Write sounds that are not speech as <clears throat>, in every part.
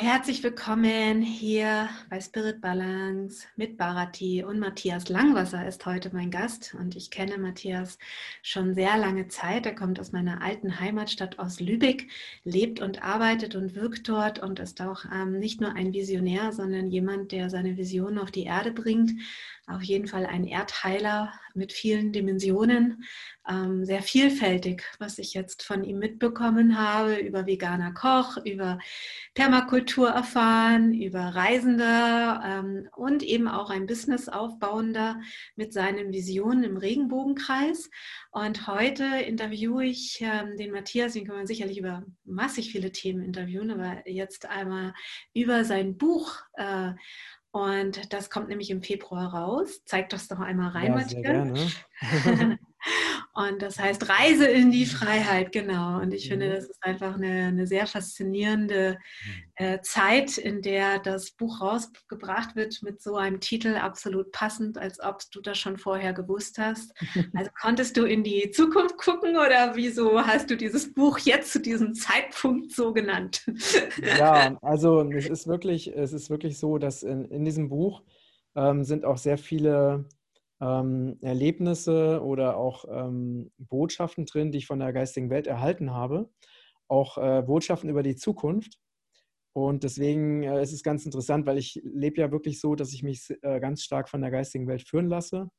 Herzlich willkommen hier bei Spirit Balance mit Barati und Matthias Langwasser ist heute mein Gast und ich kenne Matthias schon sehr lange Zeit. Er kommt aus meiner alten Heimatstadt aus Lübeck, lebt und arbeitet und wirkt dort und ist auch ähm, nicht nur ein Visionär, sondern jemand, der seine Visionen auf die Erde bringt. Auf jeden Fall ein Erdheiler mit vielen Dimensionen, ähm, sehr vielfältig, was ich jetzt von ihm mitbekommen habe, über veganer Koch, über Permakultur erfahren, über Reisende ähm, und eben auch ein Business aufbauender mit seinen Visionen im Regenbogenkreis. Und heute interviewe ich ähm, den Matthias, den kann man sicherlich über massig viele Themen interviewen, aber jetzt einmal über sein Buch. Äh, und das kommt nämlich im Februar raus. Zeig das doch einmal rein, ja, Matthias. <laughs> <laughs> Und das heißt Reise in die Freiheit, genau. Und ich finde, mhm. das ist einfach eine, eine sehr faszinierende mhm. äh, Zeit, in der das Buch rausgebracht wird mit so einem Titel, absolut passend, als ob du das schon vorher gewusst hast. <laughs> Also konntest du in die Zukunft gucken oder wieso hast du dieses Buch jetzt zu diesem Zeitpunkt so genannt? Ja, <laughs> also es ist wirklich, es ist wirklich so, dass in, in diesem Buch ähm, sind auch sehr viele ähm, Erlebnisse oder auch ähm, Botschaften drin, die ich von der geistigen Welt erhalten habe. Auch äh, Botschaften über die Zukunft. Und deswegen äh, ist es ganz interessant, weil ich lebe ja wirklich so, dass ich mich äh, ganz stark von der geistigen Welt führen lasse.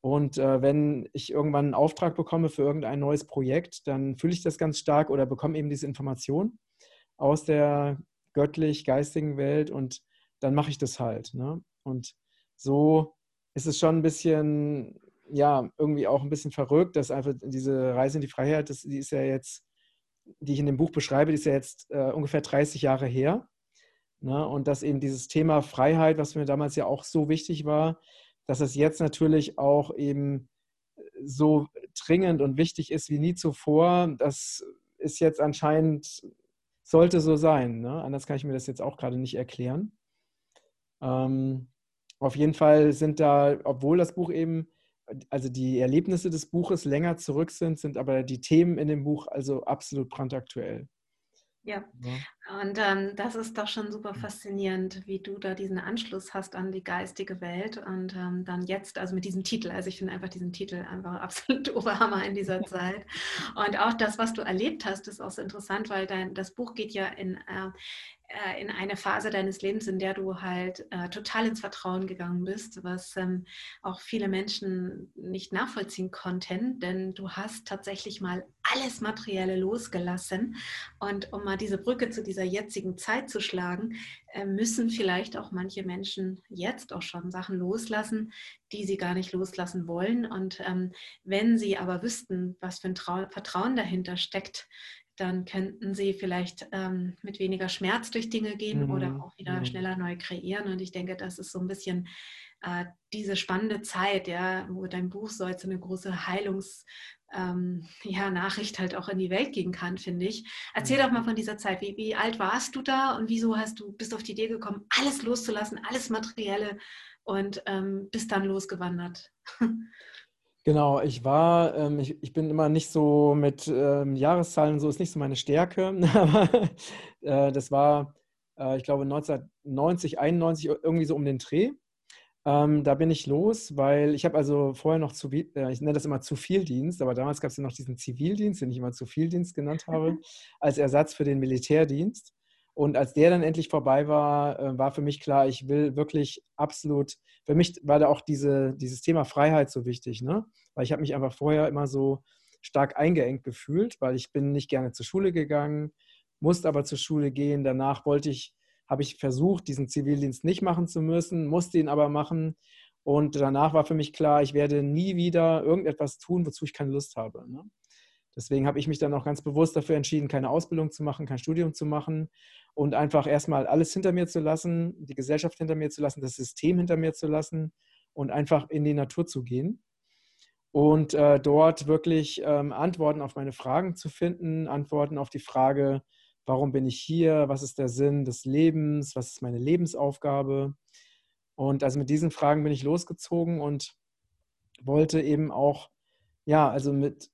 Und äh, wenn ich irgendwann einen Auftrag bekomme für irgendein neues Projekt, dann fühle ich das ganz stark oder bekomme eben diese Information aus der göttlich-geistigen Welt und dann mache ich das halt. Ne? Und so ist es schon ein bisschen, ja, irgendwie auch ein bisschen verrückt, dass einfach diese Reise in die Freiheit, das, die ist ja jetzt, die ich in dem Buch beschreibe, die ist ja jetzt äh, ungefähr 30 Jahre her. Ne? Und dass eben dieses Thema Freiheit, was mir damals ja auch so wichtig war, dass es jetzt natürlich auch eben so dringend und wichtig ist wie nie zuvor, das ist jetzt anscheinend, sollte so sein. Ne? Anders kann ich mir das jetzt auch gerade nicht erklären. Ähm, auf jeden Fall sind da, obwohl das Buch eben, also die Erlebnisse des Buches länger zurück sind, sind aber die Themen in dem Buch also absolut brandaktuell. Ja, und ähm, das ist doch schon super faszinierend, wie du da diesen Anschluss hast an die geistige Welt und ähm, dann jetzt, also mit diesem Titel, also ich finde einfach diesen Titel einfach <laughs> absolut Oberhammer in dieser <laughs> Zeit. Und auch das, was du erlebt hast, ist auch so interessant, weil dein, das Buch geht ja in, äh, äh, in eine Phase deines Lebens, in der du halt äh, total ins Vertrauen gegangen bist, was ähm, auch viele Menschen nicht nachvollziehen konnten, denn du hast tatsächlich mal alles Materielle losgelassen. Und um mal diese Brücke zu dieser jetzigen Zeit zu schlagen, äh, müssen vielleicht auch manche Menschen jetzt auch schon Sachen loslassen, die sie gar nicht loslassen wollen. Und ähm, wenn sie aber wüssten, was für ein Trau Vertrauen dahinter steckt, dann könnten sie vielleicht ähm, mit weniger Schmerz durch Dinge gehen mhm. oder auch wieder mhm. schneller neu kreieren. Und ich denke, das ist so ein bisschen äh, diese spannende Zeit, ja, wo dein Buch so als eine große Heilungs- ähm, <laughs> ja, Nachricht halt auch in die Welt gehen kann, finde ich. Erzähl mhm. doch mal von dieser Zeit. Wie, wie alt warst du da und wieso hast du bist auf die Idee gekommen, alles loszulassen, alles Materielle und ähm, bist dann losgewandert? <laughs> Genau, ich war, ähm, ich, ich bin immer nicht so mit ähm, Jahreszahlen, so ist nicht so meine Stärke, <laughs> aber äh, das war, äh, ich glaube, 1990, 91, irgendwie so um den Dreh. Ähm, da bin ich los, weil ich habe also vorher noch zu, äh, ich nenne das immer zu viel Dienst, aber damals gab es ja noch diesen Zivildienst, den ich immer zu viel Dienst genannt habe, <laughs> als Ersatz für den Militärdienst. Und als der dann endlich vorbei war, äh, war für mich klar, ich will wirklich absolut, für mich war da auch diese, dieses Thema Freiheit so wichtig, ne? Weil ich habe mich einfach vorher immer so stark eingeengt gefühlt, weil ich bin nicht gerne zur Schule gegangen, musste aber zur Schule gehen. Danach wollte ich, habe ich versucht, diesen Zivildienst nicht machen zu müssen, musste ihn aber machen. Und danach war für mich klar, ich werde nie wieder irgendetwas tun, wozu ich keine Lust habe. Ne? Deswegen habe ich mich dann auch ganz bewusst dafür entschieden, keine Ausbildung zu machen, kein Studium zu machen und einfach erstmal alles hinter mir zu lassen, die Gesellschaft hinter mir zu lassen, das System hinter mir zu lassen und einfach in die Natur zu gehen und äh, dort wirklich ähm, Antworten auf meine Fragen zu finden, Antworten auf die Frage, warum bin ich hier, was ist der Sinn des Lebens, was ist meine Lebensaufgabe. Und also mit diesen Fragen bin ich losgezogen und wollte eben auch, ja, also mit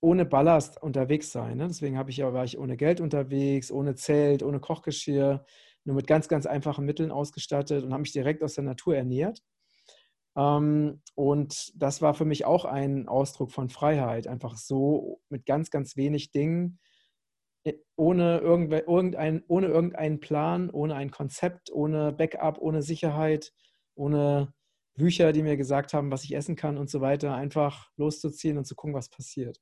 ohne Ballast unterwegs sein. Ne? Deswegen ich, war ich ohne Geld unterwegs, ohne Zelt, ohne Kochgeschirr, nur mit ganz, ganz einfachen Mitteln ausgestattet und habe mich direkt aus der Natur ernährt. Ähm, und das war für mich auch ein Ausdruck von Freiheit, einfach so mit ganz, ganz wenig Dingen, äh, ohne, irgendein, ohne irgendeinen Plan, ohne ein Konzept, ohne Backup, ohne Sicherheit, ohne Bücher, die mir gesagt haben, was ich essen kann und so weiter, einfach loszuziehen und zu gucken, was passiert.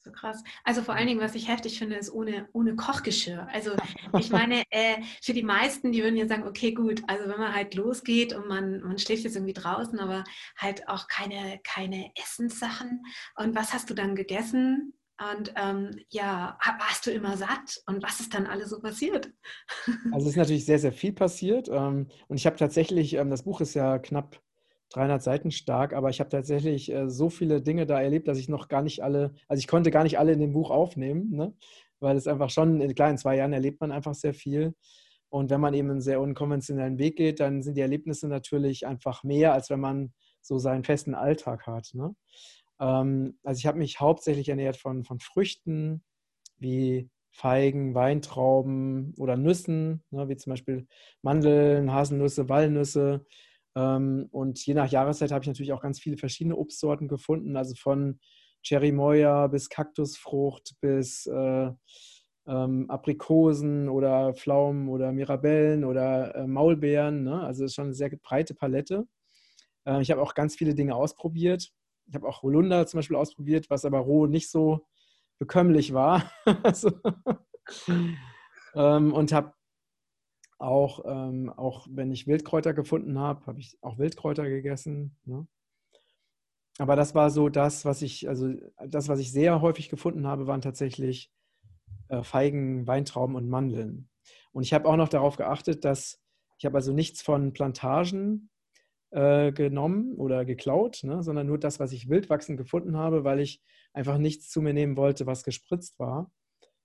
So krass. Also vor allen Dingen, was ich heftig finde, ist ohne, ohne Kochgeschirr. Also <laughs> ich meine, äh, für die meisten, die würden ja sagen, okay, gut, also wenn man halt losgeht und man, man schläft jetzt irgendwie draußen, aber halt auch keine, keine Essenssachen. Und was hast du dann gegessen? Und ähm, ja, warst du immer satt? Und was ist dann alles so passiert? Also es ist natürlich sehr, sehr viel passiert. Ähm, und ich habe tatsächlich, ähm, das Buch ist ja knapp 300 Seiten stark, aber ich habe tatsächlich äh, so viele Dinge da erlebt, dass ich noch gar nicht alle, also ich konnte gar nicht alle in dem Buch aufnehmen, ne? weil es einfach schon, in, klar, in zwei Jahren erlebt man einfach sehr viel. Und wenn man eben einen sehr unkonventionellen Weg geht, dann sind die Erlebnisse natürlich einfach mehr, als wenn man so seinen festen Alltag hat. Ne? Ähm, also ich habe mich hauptsächlich ernährt von, von Früchten wie Feigen, Weintrauben oder Nüssen, ne, wie zum Beispiel Mandeln, Haselnüsse, Walnüsse. Ähm, und je nach Jahreszeit habe ich natürlich auch ganz viele verschiedene Obstsorten gefunden, also von Cherry Moya bis Kaktusfrucht bis äh, ähm, Aprikosen oder Pflaumen oder Mirabellen oder äh, Maulbeeren. Ne? Also ist schon eine sehr breite Palette. Äh, ich habe auch ganz viele Dinge ausprobiert. Ich habe auch Holunder zum Beispiel ausprobiert, was aber roh nicht so bekömmlich war. <laughs> also, <laughs> ähm, und habe auch, ähm, auch wenn ich Wildkräuter gefunden habe, habe ich auch Wildkräuter gegessen. Ne? Aber das war so das, was ich, also das, was ich sehr häufig gefunden habe, waren tatsächlich äh, Feigen, Weintrauben und Mandeln. Und ich habe auch noch darauf geachtet, dass ich habe also nichts von Plantagen äh, genommen oder geklaut, ne, sondern nur das, was ich wildwachsend gefunden habe, weil ich einfach nichts zu mir nehmen wollte, was gespritzt war,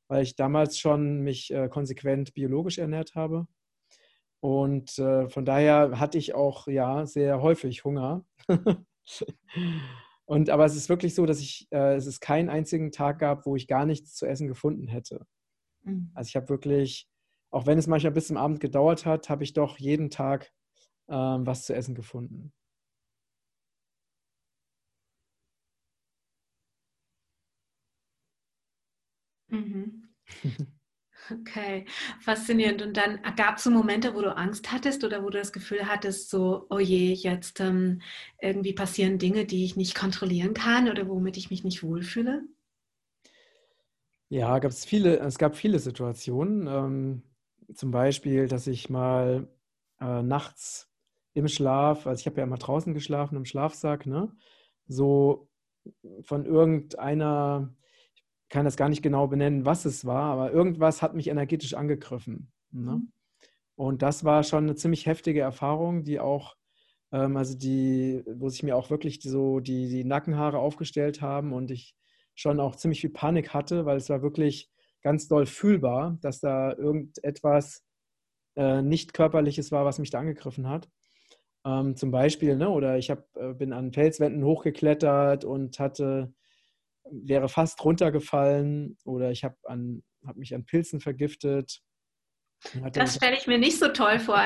weil ich damals schon mich äh, konsequent biologisch ernährt habe und äh, von daher hatte ich auch ja sehr häufig Hunger. <laughs> Und aber es ist wirklich so, dass ich äh, es ist keinen einzigen Tag gab, wo ich gar nichts zu essen gefunden hätte. Mhm. Also ich habe wirklich, auch wenn es manchmal bis zum Abend gedauert hat, habe ich doch jeden Tag äh, was zu essen gefunden. Mhm. <laughs> Okay, faszinierend. Und dann gab es so Momente, wo du Angst hattest oder wo du das Gefühl hattest, so, oh je, jetzt ähm, irgendwie passieren Dinge, die ich nicht kontrollieren kann oder womit ich mich nicht wohlfühle? Ja, gab's viele, es gab viele Situationen. Ähm, zum Beispiel, dass ich mal äh, nachts im Schlaf, also ich habe ja immer draußen geschlafen im Schlafsack, ne, so von irgendeiner kann das gar nicht genau benennen, was es war, aber irgendwas hat mich energetisch angegriffen. Ne? Mhm. Und das war schon eine ziemlich heftige Erfahrung, die auch, ähm, also die, wo sich mir auch wirklich so die, die Nackenhaare aufgestellt haben und ich schon auch ziemlich viel Panik hatte, weil es war wirklich ganz doll fühlbar, dass da irgendetwas äh, nicht körperliches war, was mich da angegriffen hat. Ähm, zum Beispiel, ne, oder ich hab, äh, bin an Felswänden hochgeklettert und hatte wäre fast runtergefallen oder ich habe hab mich an Pilzen vergiftet. Das stelle ich mir nicht so toll vor.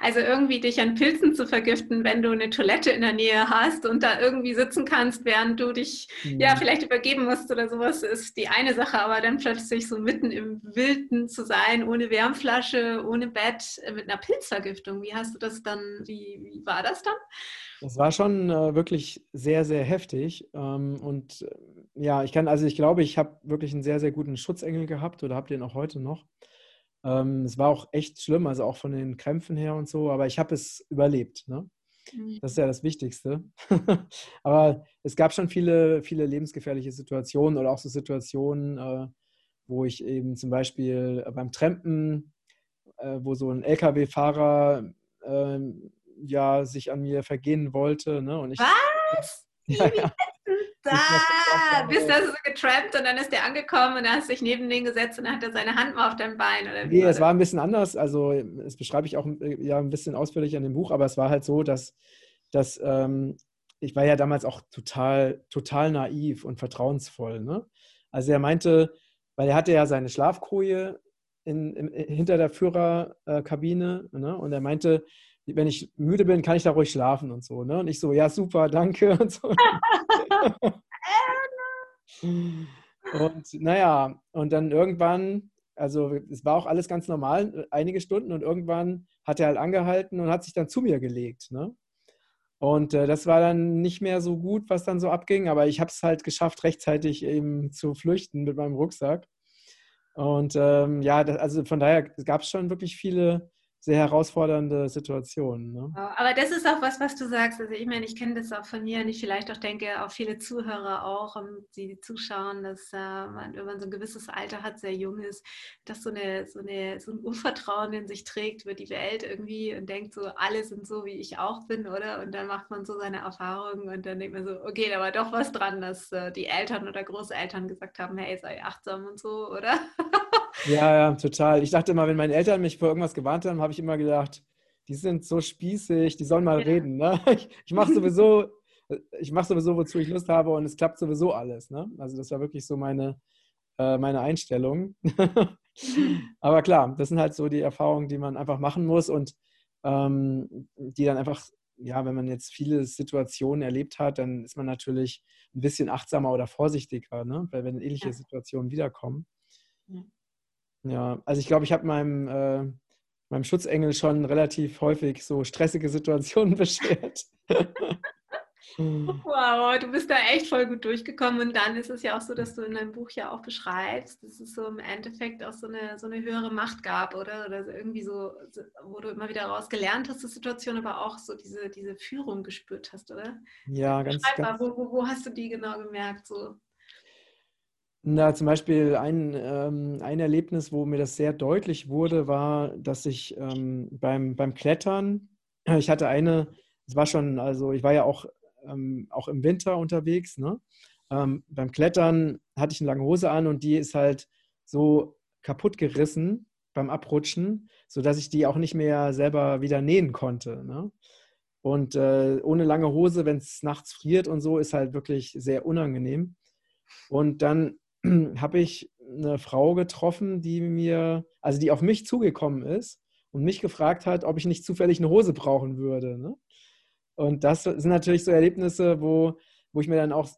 Also irgendwie dich an Pilzen zu vergiften, wenn du eine Toilette in der Nähe hast und da irgendwie sitzen kannst, während du dich ja, ja vielleicht übergeben musst oder sowas, ist die eine Sache. Aber dann plötzlich so mitten im Wilden zu sein, ohne Wärmflasche, ohne Bett, mit einer Pilzvergiftung. Wie hast du das dann, wie, wie war das dann? Das war schon äh, wirklich sehr, sehr heftig. Ähm, und äh, ja, ich kann, also ich glaube, ich habe wirklich einen sehr, sehr guten Schutzengel gehabt oder habe den auch heute noch. Ähm, es war auch echt schlimm, also auch von den Krämpfen her und so, aber ich habe es überlebt. Ne? Mhm. Das ist ja das Wichtigste. <laughs> aber es gab schon viele, viele lebensgefährliche Situationen oder auch so Situationen, äh, wo ich eben zum Beispiel beim Trampen, äh, wo so ein LKW-Fahrer ähm, ja sich an mir vergehen wollte. Ne? Und ich, Was? <laughs> Ja, ja. Da bist du so getrampt und dann ist der angekommen und dann hast du dich neben den gesetzt und dann hat er seine Hand mal auf dein Bein. Oder nee, es war ein bisschen anders. Also, das beschreibe ich auch ja, ein bisschen ausführlicher in dem Buch, aber es war halt so, dass, dass ähm, ich war ja damals auch total, total naiv und vertrauensvoll. Ne? Also er meinte, weil er hatte ja seine Schlafkoje in, in, hinter der Führerkabine ne? und er meinte, wenn ich müde bin, kann ich da ruhig schlafen und so. Ne? Und ich so, ja, super, danke <laughs> und so. <laughs> und naja, und dann irgendwann, also es war auch alles ganz normal, einige Stunden und irgendwann hat er halt angehalten und hat sich dann zu mir gelegt. Ne? Und äh, das war dann nicht mehr so gut, was dann so abging, aber ich habe es halt geschafft, rechtzeitig eben zu flüchten mit meinem Rucksack. Und ähm, ja, das, also von daher gab es schon wirklich viele sehr herausfordernde Situationen. Ne? Aber das ist auch was, was du sagst. Also ich meine, ich kenne das auch von mir und ich vielleicht auch denke, auch viele Zuhörer auch, die zuschauen, dass äh, man, wenn man so ein gewisses Alter hat, sehr jung ist, dass so, eine, so, eine, so ein Urvertrauen in sich trägt über die Welt irgendwie und denkt so, alle sind so, wie ich auch bin, oder? Und dann macht man so seine Erfahrungen und dann denkt man so, okay, da war doch was dran, dass äh, die Eltern oder Großeltern gesagt haben, hey, sei achtsam und so, oder? <laughs> Ja, ja, total. Ich dachte immer, wenn meine Eltern mich vor irgendwas gewarnt haben, habe ich immer gedacht, die sind so spießig, die sollen mal ja. reden. Ne? <laughs> Ich, ich mache sowieso, ich mache sowieso, wozu ich Lust habe und es klappt sowieso alles. Ne? Also das war wirklich so meine, äh, meine Einstellung. <laughs> Aber klar, das sind halt so die Erfahrungen, die man einfach machen muss und ähm, die dann einfach, ja, wenn man jetzt viele Situationen erlebt hat, dann ist man natürlich ein bisschen achtsamer oder vorsichtiger, ne? weil wenn ähnliche ja. Situationen wiederkommen. Ja. Ja, also ich glaube, ich habe meinem, äh, meinem Schutzengel schon relativ häufig so stressige Situationen <laughs> beschert. <laughs> Wow, du bist da echt voll gut durchgekommen. Und dann ist es ja auch so, dass du in deinem Buch ja auch beschreibst, dass es so im Endeffekt auch so eine, so eine höhere Macht gab, oder? Oder irgendwie so, wo du immer wieder raus gelernt hast, die Situation, aber auch so diese, diese Führung gespürt hast, oder? Ja, ganz, ganz wo, wo, wo hast du die genau gemerkt? So? Na, zum Beispiel ein, ähm, ein Erlebnis, wo mir das sehr deutlich wurde, war, dass ich ähm, beim, beim Klettern, <clears throat> ich hatte eine, es war schon, also ich war ja auch, ähm, auch im Winter unterwegs, ne? Ähm, beim Klettern hatte ich eine lange Hose an und die ist halt so kaputt gerissen beim Abrutschen, sodass ich die auch nicht mehr selber wieder nähen konnte. Ne? Und äh, ohne lange Hose, wenn es nachts friert und so, ist halt wirklich sehr unangenehm. Und dann <clears throat> habe ich eine Frau getroffen, die mir, also die auf mich zugekommen ist und mich gefragt hat, ob ich nicht zufällig eine Hose brauchen würde. Ne? Und das sind natürlich so Erlebnisse, wo, wo ich mir dann auch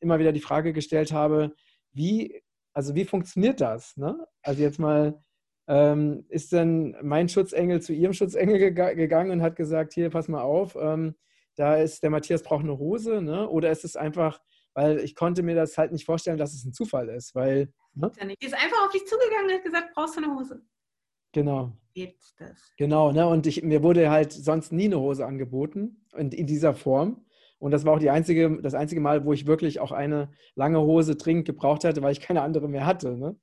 immer wieder die Frage gestellt habe, wie, also wie funktioniert das? Ne? Also jetzt mal, ähm, ist denn mein Schutzengel zu ihrem Schutzengel geg gegangen und hat gesagt, hier, pass mal auf, ähm, da ist der Matthias braucht eine Hose, ne? oder ist es einfach weil ich konnte mir das halt nicht vorstellen, dass es ein Zufall ist, weil... Ne? Die ist einfach auf dich zugegangen und hat gesagt, brauchst du eine Hose? Genau. Gibt's das? Genau, ne? und ich, mir wurde halt sonst nie eine Hose angeboten in, in dieser Form. Und das war auch die einzige, das einzige Mal, wo ich wirklich auch eine lange Hose dringend gebraucht hatte, weil ich keine andere mehr hatte. Ne?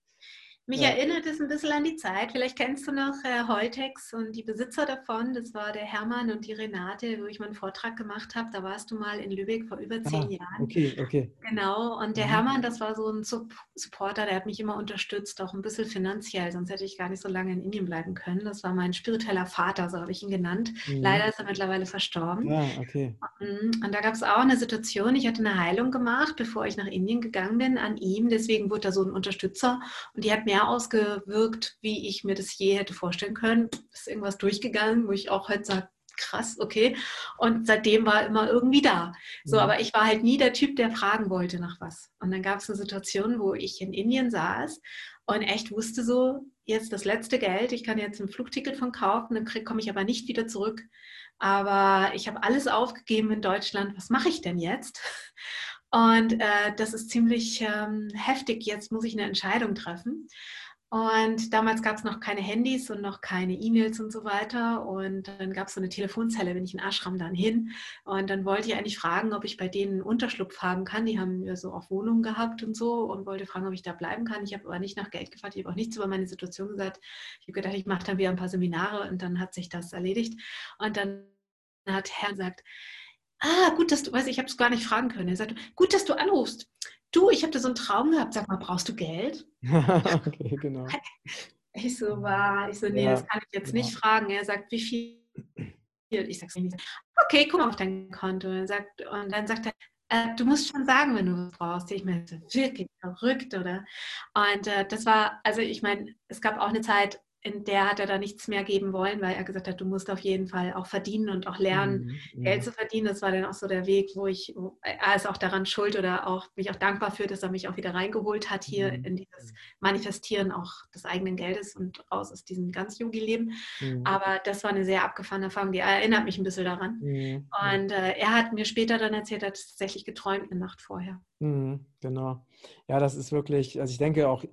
Mich ja. erinnert es ein bisschen an die Zeit. Vielleicht kennst du noch äh, Holtex und die Besitzer davon. Das war der Hermann und die Renate, wo ich meinen Vortrag gemacht habe. Da warst du mal in Lübeck vor über zehn ah, Jahren. Okay, okay. Genau. Und der mhm. Hermann, das war so ein Supporter, der hat mich immer unterstützt, auch ein bisschen finanziell. Sonst hätte ich gar nicht so lange in Indien bleiben können. Das war mein spiritueller Vater, so habe ich ihn genannt. Mhm. Leider ist er mittlerweile verstorben. Ja, ah, okay. Mhm. Und da gab es auch eine Situation. Ich hatte eine Heilung gemacht, bevor ich nach Indien gegangen bin, an ihm. Deswegen wurde er so ein Unterstützer. Und die hat mir mehr ausgewirkt, wie ich mir das je hätte vorstellen können. Ist irgendwas durchgegangen, wo ich auch heute sage, krass, okay. Und seitdem war er immer irgendwie da. So. Mhm. aber ich war halt nie der Typ, der fragen wollte nach was. Und dann gab es eine Situation, wo ich in Indien saß und echt wusste so, jetzt das letzte Geld, ich kann jetzt ein Flugticket von kaufen, dann komme ich aber nicht wieder zurück. Aber ich habe alles aufgegeben in Deutschland. Was mache ich denn jetzt? Und äh, das ist ziemlich ähm, heftig. Jetzt muss ich eine Entscheidung treffen. Und damals gab es noch keine Handys und noch keine E-Mails und so weiter. Und dann gab es so eine Telefonzelle, bin ich in Ashram dann hin. Und dann wollte ich eigentlich fragen, ob ich bei denen einen Unterschlupf haben kann. Die haben ja so auch Wohnungen gehabt und so und wollte fragen, ob ich da bleiben kann. Ich habe aber nicht nach Geld gefragt. Ich habe auch nichts über meine Situation gesagt. Ich habe gedacht, ich mache dann wieder ein paar Seminare und dann hat sich das erledigt. Und dann hat Herr gesagt, ah, gut, dass du, weiß ich habe es gar nicht fragen können. Er sagte, gut, dass du anrufst. Du, ich habe da so einen Traum gehabt. Sag mal, brauchst du Geld? <laughs> okay, genau. <laughs> Ich so, war, ich so, nee, ja, das kann ich jetzt genau. nicht fragen. Er sagt, wie viel? Ich sage nicht. okay, guck mal auf dein Konto. Und, sagt, und dann sagt er, äh, du musst schon sagen, wenn du was brauchst. Ich meine, wirklich verrückt, oder? Und äh, das war, also ich meine, es gab auch eine Zeit, in der hat er da nichts mehr geben wollen, weil er gesagt hat, du musst auf jeden Fall auch verdienen und auch lernen, mhm, Geld zu verdienen. Das war dann auch so der Weg, wo ich, wo, er ist auch daran schuld oder auch mich auch dankbar für, dass er mich auch wieder reingeholt hat hier mhm. in dieses Manifestieren auch des eigenen Geldes und raus aus diesem ganz Yogi-Leben. Mhm. Aber das war eine sehr abgefahrene Erfahrung, die erinnert mich ein bisschen daran. Mhm. Und äh, er hat mir später dann erzählt, er hat tatsächlich geträumt eine Nacht vorher. Mhm, genau. Ja, das ist wirklich, also ich denke auch,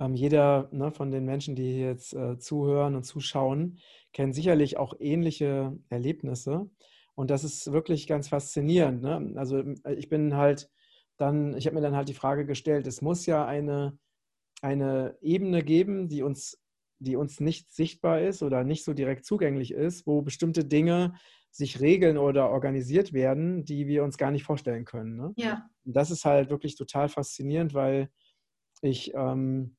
ähm, jeder ne, von den Menschen, die jetzt äh, zuhören und zuschauen, kennt sicherlich auch ähnliche Erlebnisse. Und das ist wirklich ganz faszinierend. Ne? Also äh, ich bin halt dann, ich habe mir dann halt die Frage gestellt, es muss ja eine, eine Ebene geben, die uns, die uns nicht sichtbar ist oder nicht so direkt zugänglich ist, wo bestimmte Dinge sich regeln oder organisiert werden, die wir uns gar nicht vorstellen können. Ne? Ja. Und das ist halt wirklich total faszinierend, weil ich ähm,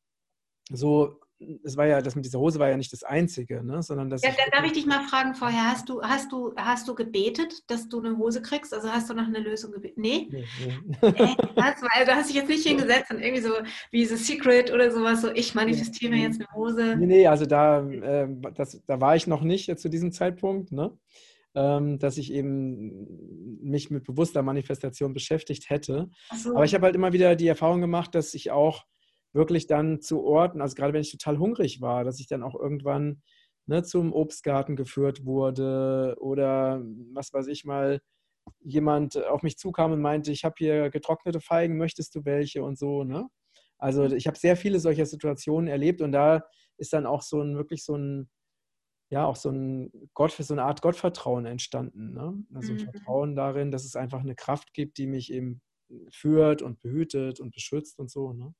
so, es war ja, das mit dieser Hose war ja nicht das Einzige, ne? sondern das. Ja, da darf ich dich mal fragen vorher, hast du, hast du, hast du gebetet, dass du eine Hose kriegst? Also hast du noch eine Lösung gebetet? Nee? nee, nee. Ey, das, weil du hast dich jetzt nicht <laughs> hingesetzt und irgendwie so wie The Secret oder sowas, so ich manifestiere mir jetzt eine Hose. Nee, nee, also da, äh, das, da war ich noch nicht zu diesem Zeitpunkt, ne? Ähm, dass ich eben mich mit bewusster Manifestation beschäftigt hätte. So. Aber ich habe halt immer wieder die Erfahrung gemacht, dass ich auch wirklich dann zu Orten, also gerade wenn ich total hungrig war, dass ich dann auch irgendwann ne, zum Obstgarten geführt wurde oder was weiß ich mal, jemand auf mich zukam und meinte, ich habe hier getrocknete Feigen, möchtest du welche und so, ne? Also ich habe sehr viele solcher Situationen erlebt und da ist dann auch so ein wirklich so ein ja auch so ein Gott so eine Art Gottvertrauen entstanden, ne? Also ein mhm. Vertrauen darin, dass es einfach eine Kraft gibt, die mich eben führt und behütet und beschützt und so, ne?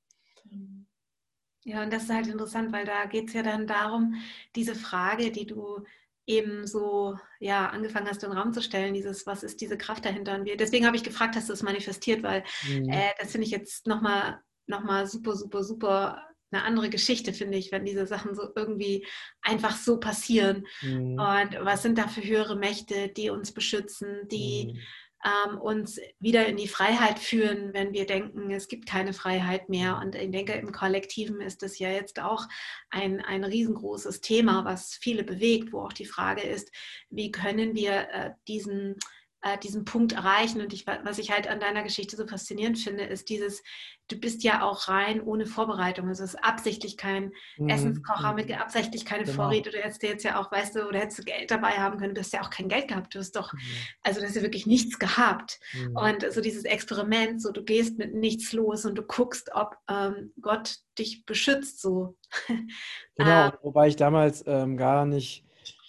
Ja, und das ist halt interessant, weil da geht es ja dann darum, diese Frage, die du eben so ja, angefangen hast, in den Raum zu stellen, dieses, was ist diese Kraft dahinter? Und wir, deswegen habe ich gefragt, hast du es manifestiert, weil mhm. äh, das finde ich jetzt nochmal noch mal super, super, super eine andere Geschichte, finde ich, wenn diese Sachen so irgendwie einfach so passieren. Mhm. Und was sind da für höhere Mächte, die uns beschützen, die mhm ähm, uns wieder in die Freiheit führen, wenn wir denken, es gibt keine Freiheit mehr. Und ich denke, im Kollektiven ist das ja jetzt auch ein, ein riesengroßes Thema, was viele bewegt, wo auch die Frage ist, wie können wir äh, diesen äh, diesen Punkt erreichen. Und ich, was ich halt an deiner Geschichte so faszinierend finde, ist dieses, du bist ja auch rein ohne Vorbereitung. Also es ist absichtlich kein mhm. Essenskocher mit mhm. absichtlich keine genau. Vorräte. Du hättest jetzt ja auch, weißt du, oder hättest du Geld dabei haben können. Du hast ja auch kein Geld gehabt. Du hast doch, mhm. also du hast ja wirklich nichts gehabt. Mhm. Und so dieses Experiment, so du gehst mit nichts los und du guckst, ob ähm, Gott dich beschützt. So. <laughs> Genau, ähm, wobei ich damals ähm, gar nicht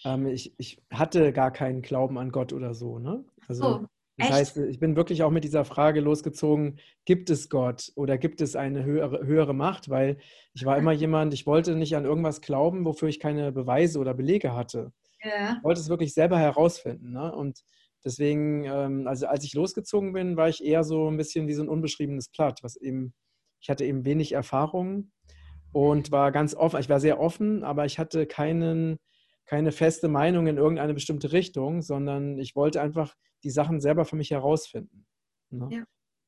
ähm, ich, ich hatte gar keinen Glauben an Gott oder so. Ne? Also, oh, das heißt, ich bin wirklich auch mit dieser Frage losgezogen, gibt es Gott oder gibt es eine höhere, höhere Macht? Weil ich war immer jemand, ich wollte nicht an irgendwas glauben, wofür ich keine Beweise oder Belege hatte. Ja. Ich wollte es wirklich selber herausfinden. Ne? Und deswegen, ähm, also als ich losgezogen bin, war ich eher so ein bisschen wie so ein unbeschriebenes Blatt, was eben, ich hatte eben wenig Erfahrung und war ganz offen. Ich war sehr offen, aber ich hatte keinen keine feste Meinung in irgendeine bestimmte Richtung, sondern ich wollte einfach die Sachen selber für mich herausfinden. Ne? Ja.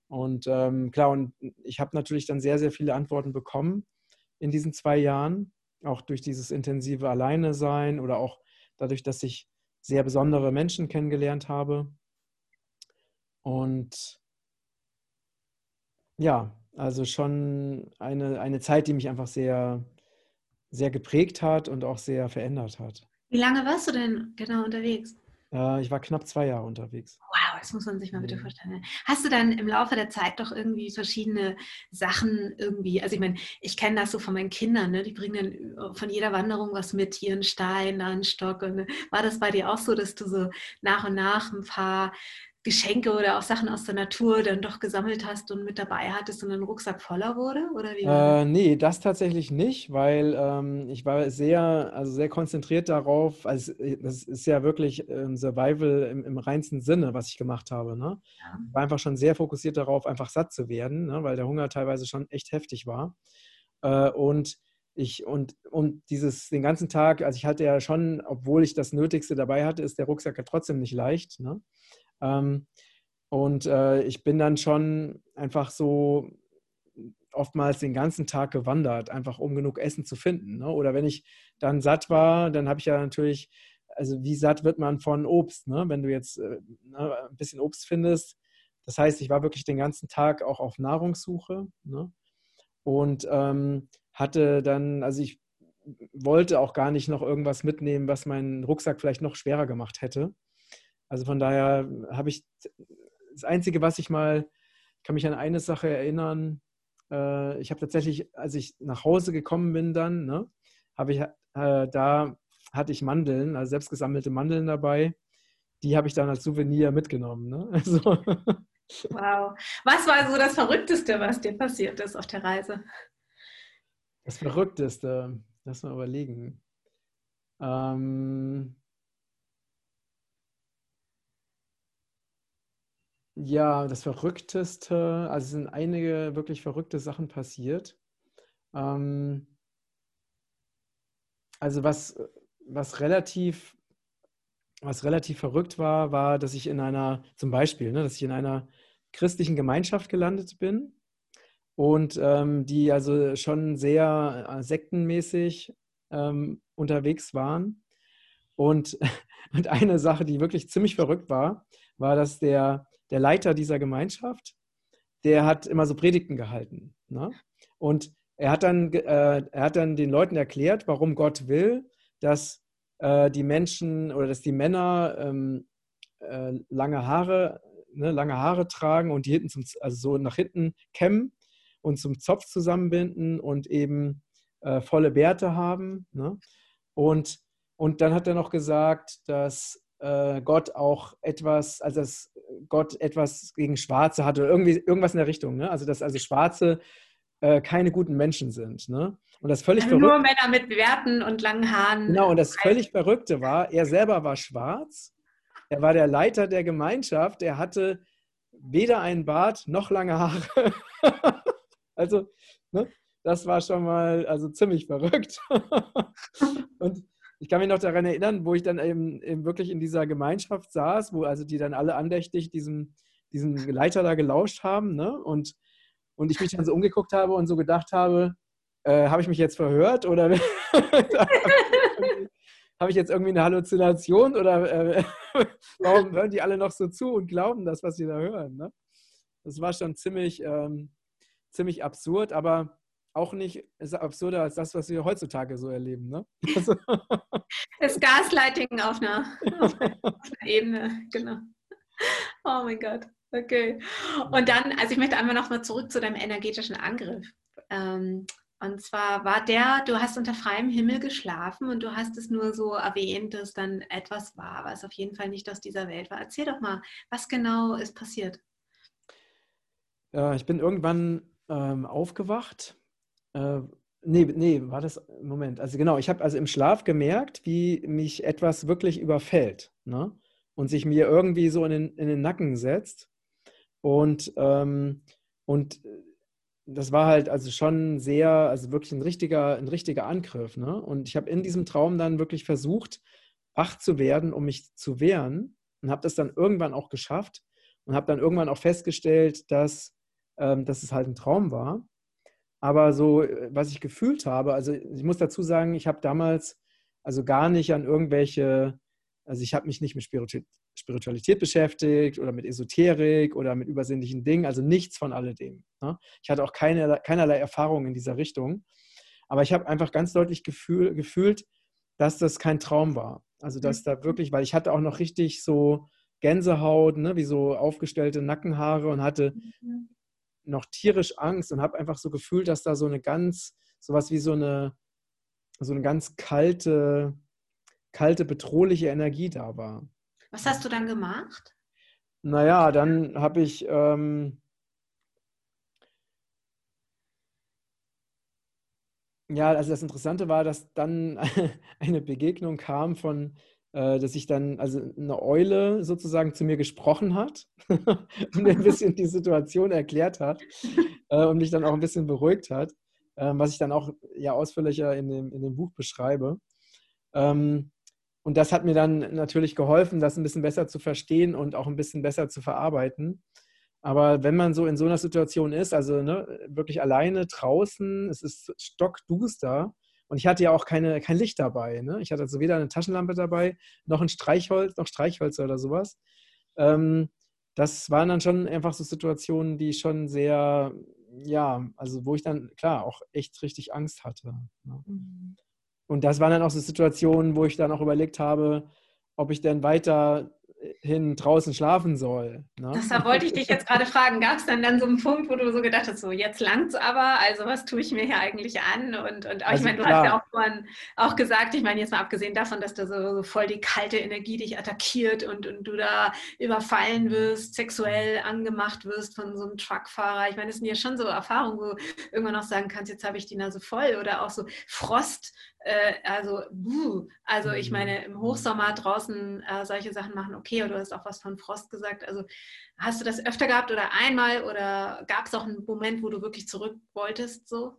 Und ähm, klar, und ich habe natürlich dann sehr, sehr viele Antworten bekommen in diesen zwei Jahren, auch durch dieses intensive Alleine sein oder auch dadurch, dass ich sehr besondere Menschen kennengelernt habe. Und ja, also schon eine, eine Zeit, die mich einfach sehr sehr geprägt hat und auch sehr verändert hat. Wie lange warst du denn genau unterwegs? Äh, ich war knapp zwei Jahre unterwegs. Wow, das muss man sich mal bitte vorstellen. Hast du dann im Laufe der Zeit doch irgendwie verschiedene Sachen irgendwie, also ich meine, ich kenne das so von meinen Kindern, ne? die bringen dann von jeder Wanderung was mit, hier einen Stein, da einen Stock. Und, ne? War das bei dir auch so, dass du so nach und nach ein paar Geschenke oder auch Sachen aus der Natur dann doch gesammelt hast und mit dabei hattest und ein Rucksack voller wurde? Oder wie äh, nee, das tatsächlich nicht, weil ähm, ich war sehr, also sehr konzentriert darauf, also das ist ja wirklich ähm, Survival im, im, reinsten Sinne, was ich gemacht habe. Ne? Ja. Ich war einfach schon sehr fokussiert darauf, einfach satt zu werden, ne? weil der Hunger teilweise schon echt heftig war. Äh, und ich und, und dieses den ganzen Tag, also ich hatte ja schon, obwohl ich das Nötigste dabei hatte, ist der Rucksack ja trotzdem nicht leicht. Ne? Ähm, und äh, ich bin dann schon einfach so oftmals den ganzen Tag gewandert, einfach um genug Essen zu finden. Ne? Oder wenn ich dann satt war, dann habe ich ja natürlich, also wie satt wird man von Obst, ne? wenn du jetzt äh, ne, ein bisschen Obst findest. Das heißt, ich war wirklich den ganzen Tag auch auf Nahrungssuche. Ne? Und ähm, hatte dann, also ich wollte auch gar nicht noch irgendwas mitnehmen, was meinen Rucksack vielleicht noch schwerer gemacht hätte. Also von daher habe ich das Einzige, was ich mal, ich kann mich an eine Sache erinnern, äh, ich habe tatsächlich, als ich nach Hause gekommen bin dann, ne, habe ich, äh, da hatte ich Mandeln, also selbstgesammelte Mandeln dabei. Die habe ich dann als Souvenir mitgenommen. Ne? <laughs> Also. Wow. Was war so das Verrückteste, was dir passiert ist auf der Reise? Das Verrückteste, lass mal überlegen. Ähm, ja, das Verrückteste, also sind einige wirklich verrückte Sachen passiert. Ähm, also was, was relativ, was relativ verrückt war, war, dass ich in einer, zum Beispiel, ne, dass ich in einer christlichen Gemeinschaft gelandet bin und ähm, die also schon sehr äh, sektenmäßig ähm, unterwegs waren. Und, <laughs> und eine Sache, die wirklich ziemlich verrückt war, war, dass der, der Leiter dieser Gemeinschaft, der hat immer so Predigten gehalten. Ne? Und er hat, dann, äh, er hat dann den Leuten erklärt, warum Gott will, dass äh, die Menschen oder dass die Männer ähm, äh, lange Haare, ne, lange Haare tragen und die hinten zum, also so nach hinten kämmen und zum Zopf zusammenbinden und eben äh, volle Bärte haben. Ne? Und, und dann hat er noch gesagt, dass äh, Gott auch etwas, also dass Gott etwas gegen Schwarze hatte oder irgendwie irgendwas in der Richtung. Ne? Also dass also Schwarze äh, keine guten Menschen sind. Ne? Und das völlig also Nur Männer mit Bärten und langen Haaren. Genau, und das völlig Verrückte war, er selber war schwarz. Er war der Leiter der Gemeinschaft. Er hatte weder einen Bart noch lange Haare. <laughs> Also, ne, das war schon mal also ziemlich verrückt. <laughs> und ich kann mich noch daran erinnern, wo ich dann eben, eben, wirklich in dieser Gemeinschaft saß, wo also die dann alle andächtig diesem, diesem Leiter da gelauscht haben, ne? Und, und ich mich dann so umgeguckt habe und so gedacht habe, äh, habe ich mich jetzt verhört oder <laughs> habe ich jetzt irgendwie eine Halluzination oder äh, <laughs> warum hören die alle noch so zu und glauben das, was sie da hören? Ne? Das war schon ziemlich, ähm, ziemlich absurd, aber auch nicht absurder als das, was wir heutzutage so erleben. Ne? <laughs> Also das Gaslighting auf einer, auf einer, Ebene, genau. Oh mein Gott, okay. Und dann, also ich möchte einmal nochmal zurück zu deinem energetischen Angriff. Ähm, und zwar war der, du hast unter freiem Himmel geschlafen und du hast es nur so erwähnt, dass dann etwas war, was auf jeden Fall nicht aus dieser Welt war. Erzähl doch mal, was genau ist passiert? Ja, ich bin irgendwann ähm, aufgewacht. Äh, nee, nee, war das, Moment, also genau, ich habe also im Schlaf gemerkt, wie mich etwas wirklich überfällt ne? und sich mir irgendwie so in den, in den Nacken setzt. Und, ähm, und das war halt also schon sehr, also wirklich ein richtiger, ein richtiger Angriff. Ne? Und ich habe in diesem Traum dann wirklich versucht, wach zu werden, um mich zu wehren und habe das dann irgendwann auch geschafft und habe dann irgendwann auch festgestellt, dass ähm, dass es halt ein Traum war. Aber so, äh, was ich gefühlt habe, also ich muss dazu sagen, ich habe damals also gar nicht an irgendwelche, also ich habe mich nicht mit Spiritualität beschäftigt oder mit Esoterik oder mit übersinnlichen Dingen, also nichts von alledem. Ne? Ich hatte auch keine, keinerlei Erfahrung in dieser Richtung. Aber ich habe einfach ganz deutlich gefühl, gefühlt, dass das kein Traum war. Also dass da wirklich, weil ich hatte auch noch richtig so Gänsehaut, ne, wie so aufgestellte Nackenhaare und hatte mhm noch tierisch Angst und habe einfach so gefühlt, dass da so eine ganz, sowas wie so eine, so eine ganz kalte, kalte, bedrohliche Energie da war. Was hast du dann gemacht? Naja, dann habe ich ähm, ja, also das Interessante war, dass dann <laughs> eine Begegnung kam von dass ich dann, also eine Eule sozusagen zu mir gesprochen hat <laughs> und mir ein bisschen die Situation erklärt hat äh, und mich dann auch ein bisschen beruhigt hat. ähm, was ich dann auch ja ausführlicher in dem, in dem Buch beschreibe. Ähm, und das hat mir dann natürlich geholfen, das ein bisschen besser zu verstehen und auch ein bisschen besser zu verarbeiten. Aber wenn man so in so einer Situation ist, also ne, wirklich alleine draußen, es ist stockduster und ich hatte ja auch keine, kein Licht dabei. Ne? Ich hatte also weder eine Taschenlampe dabei, noch ein Streichholz, noch Streichhölzer oder sowas. Ähm, das waren dann schon einfach so Situationen, die schon sehr, ja, also wo ich dann klar auch echt richtig Angst hatte. Ne? Mhm. Und das waren dann auch so Situationen, wo ich dann auch überlegt habe, ob ich denn weiter hin draußen schlafen soll. Ne? Das da wollte ich dich jetzt gerade fragen. Gab es dann dann so einen Punkt, wo du so gedacht hast, so jetzt langt's aber, also was tue ich mir hier eigentlich an? Und, und also ich meine, du klar. hast ja auch vorhin auch gesagt, ich meine, jetzt mal abgesehen davon, dass da so, so voll die kalte Energie dich attackiert und, und du da überfallen wirst, sexuell angemacht wirst von so einem Truckfahrer. Ich meine, das sind ja schon so Erfahrungen, wo du irgendwann auch sagen kannst, jetzt habe ich die Nase voll oder auch so Frost äh, also, buh, also ich mhm. meine, im Hochsommer draußen äh, solche Sachen machen, okay, oder du hast auch was von Frost gesagt. Also hast du das öfter gehabt oder einmal oder gab es auch einen Moment, wo du wirklich zurück wolltest so?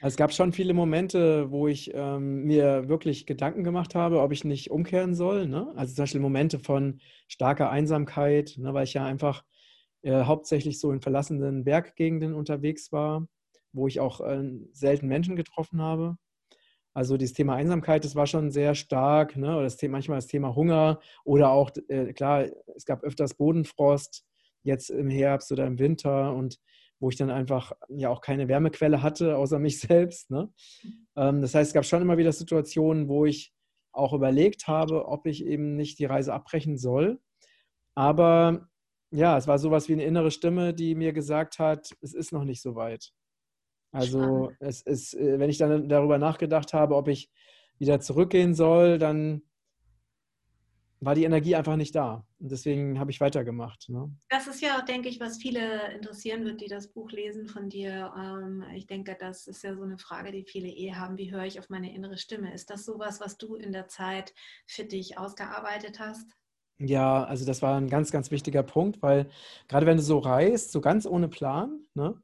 Es gab schon viele Momente, wo ich ähm, mir wirklich Gedanken gemacht habe, ob ich nicht umkehren soll. Ne? Also zum Beispiel Momente von starker Einsamkeit, ne, weil ich ja einfach äh, hauptsächlich so in verlassenen Berggegenden unterwegs war, wo ich auch äh, selten Menschen getroffen habe. Also dieses Thema Einsamkeit, das war schon sehr stark. Ne? Oder das Thema, manchmal das Thema Hunger oder auch, äh, klar, es gab öfters Bodenfrost, jetzt im Herbst oder im Winter und wo ich dann einfach ja auch keine Wärmequelle hatte, außer mich <laughs> selbst. Ne? Ähm, das heißt, es gab schon immer wieder Situationen, wo ich auch überlegt habe, ob ich eben nicht die Reise abbrechen soll. Aber ja, es war sowas wie eine innere Stimme, die mir gesagt hat, es ist noch nicht so weit. Also es ist, äh, wenn ich dann darüber nachgedacht habe, ob ich wieder zurückgehen soll, dann war die Energie einfach nicht da. Und deswegen habe ich weitergemacht. Ne? Das ist ja auch, denke ich, was viele interessieren wird, die das Buch lesen von dir. Ähm, ich denke, das ist ja so eine Frage, die viele eh haben. Wie höre ich auf meine innere Stimme? Ist das sowas, was du in der Zeit für dich ausgearbeitet hast? Ja, also das war ein ganz, ganz wichtiger Punkt, weil gerade wenn du so reist, so ganz ohne Plan, ne,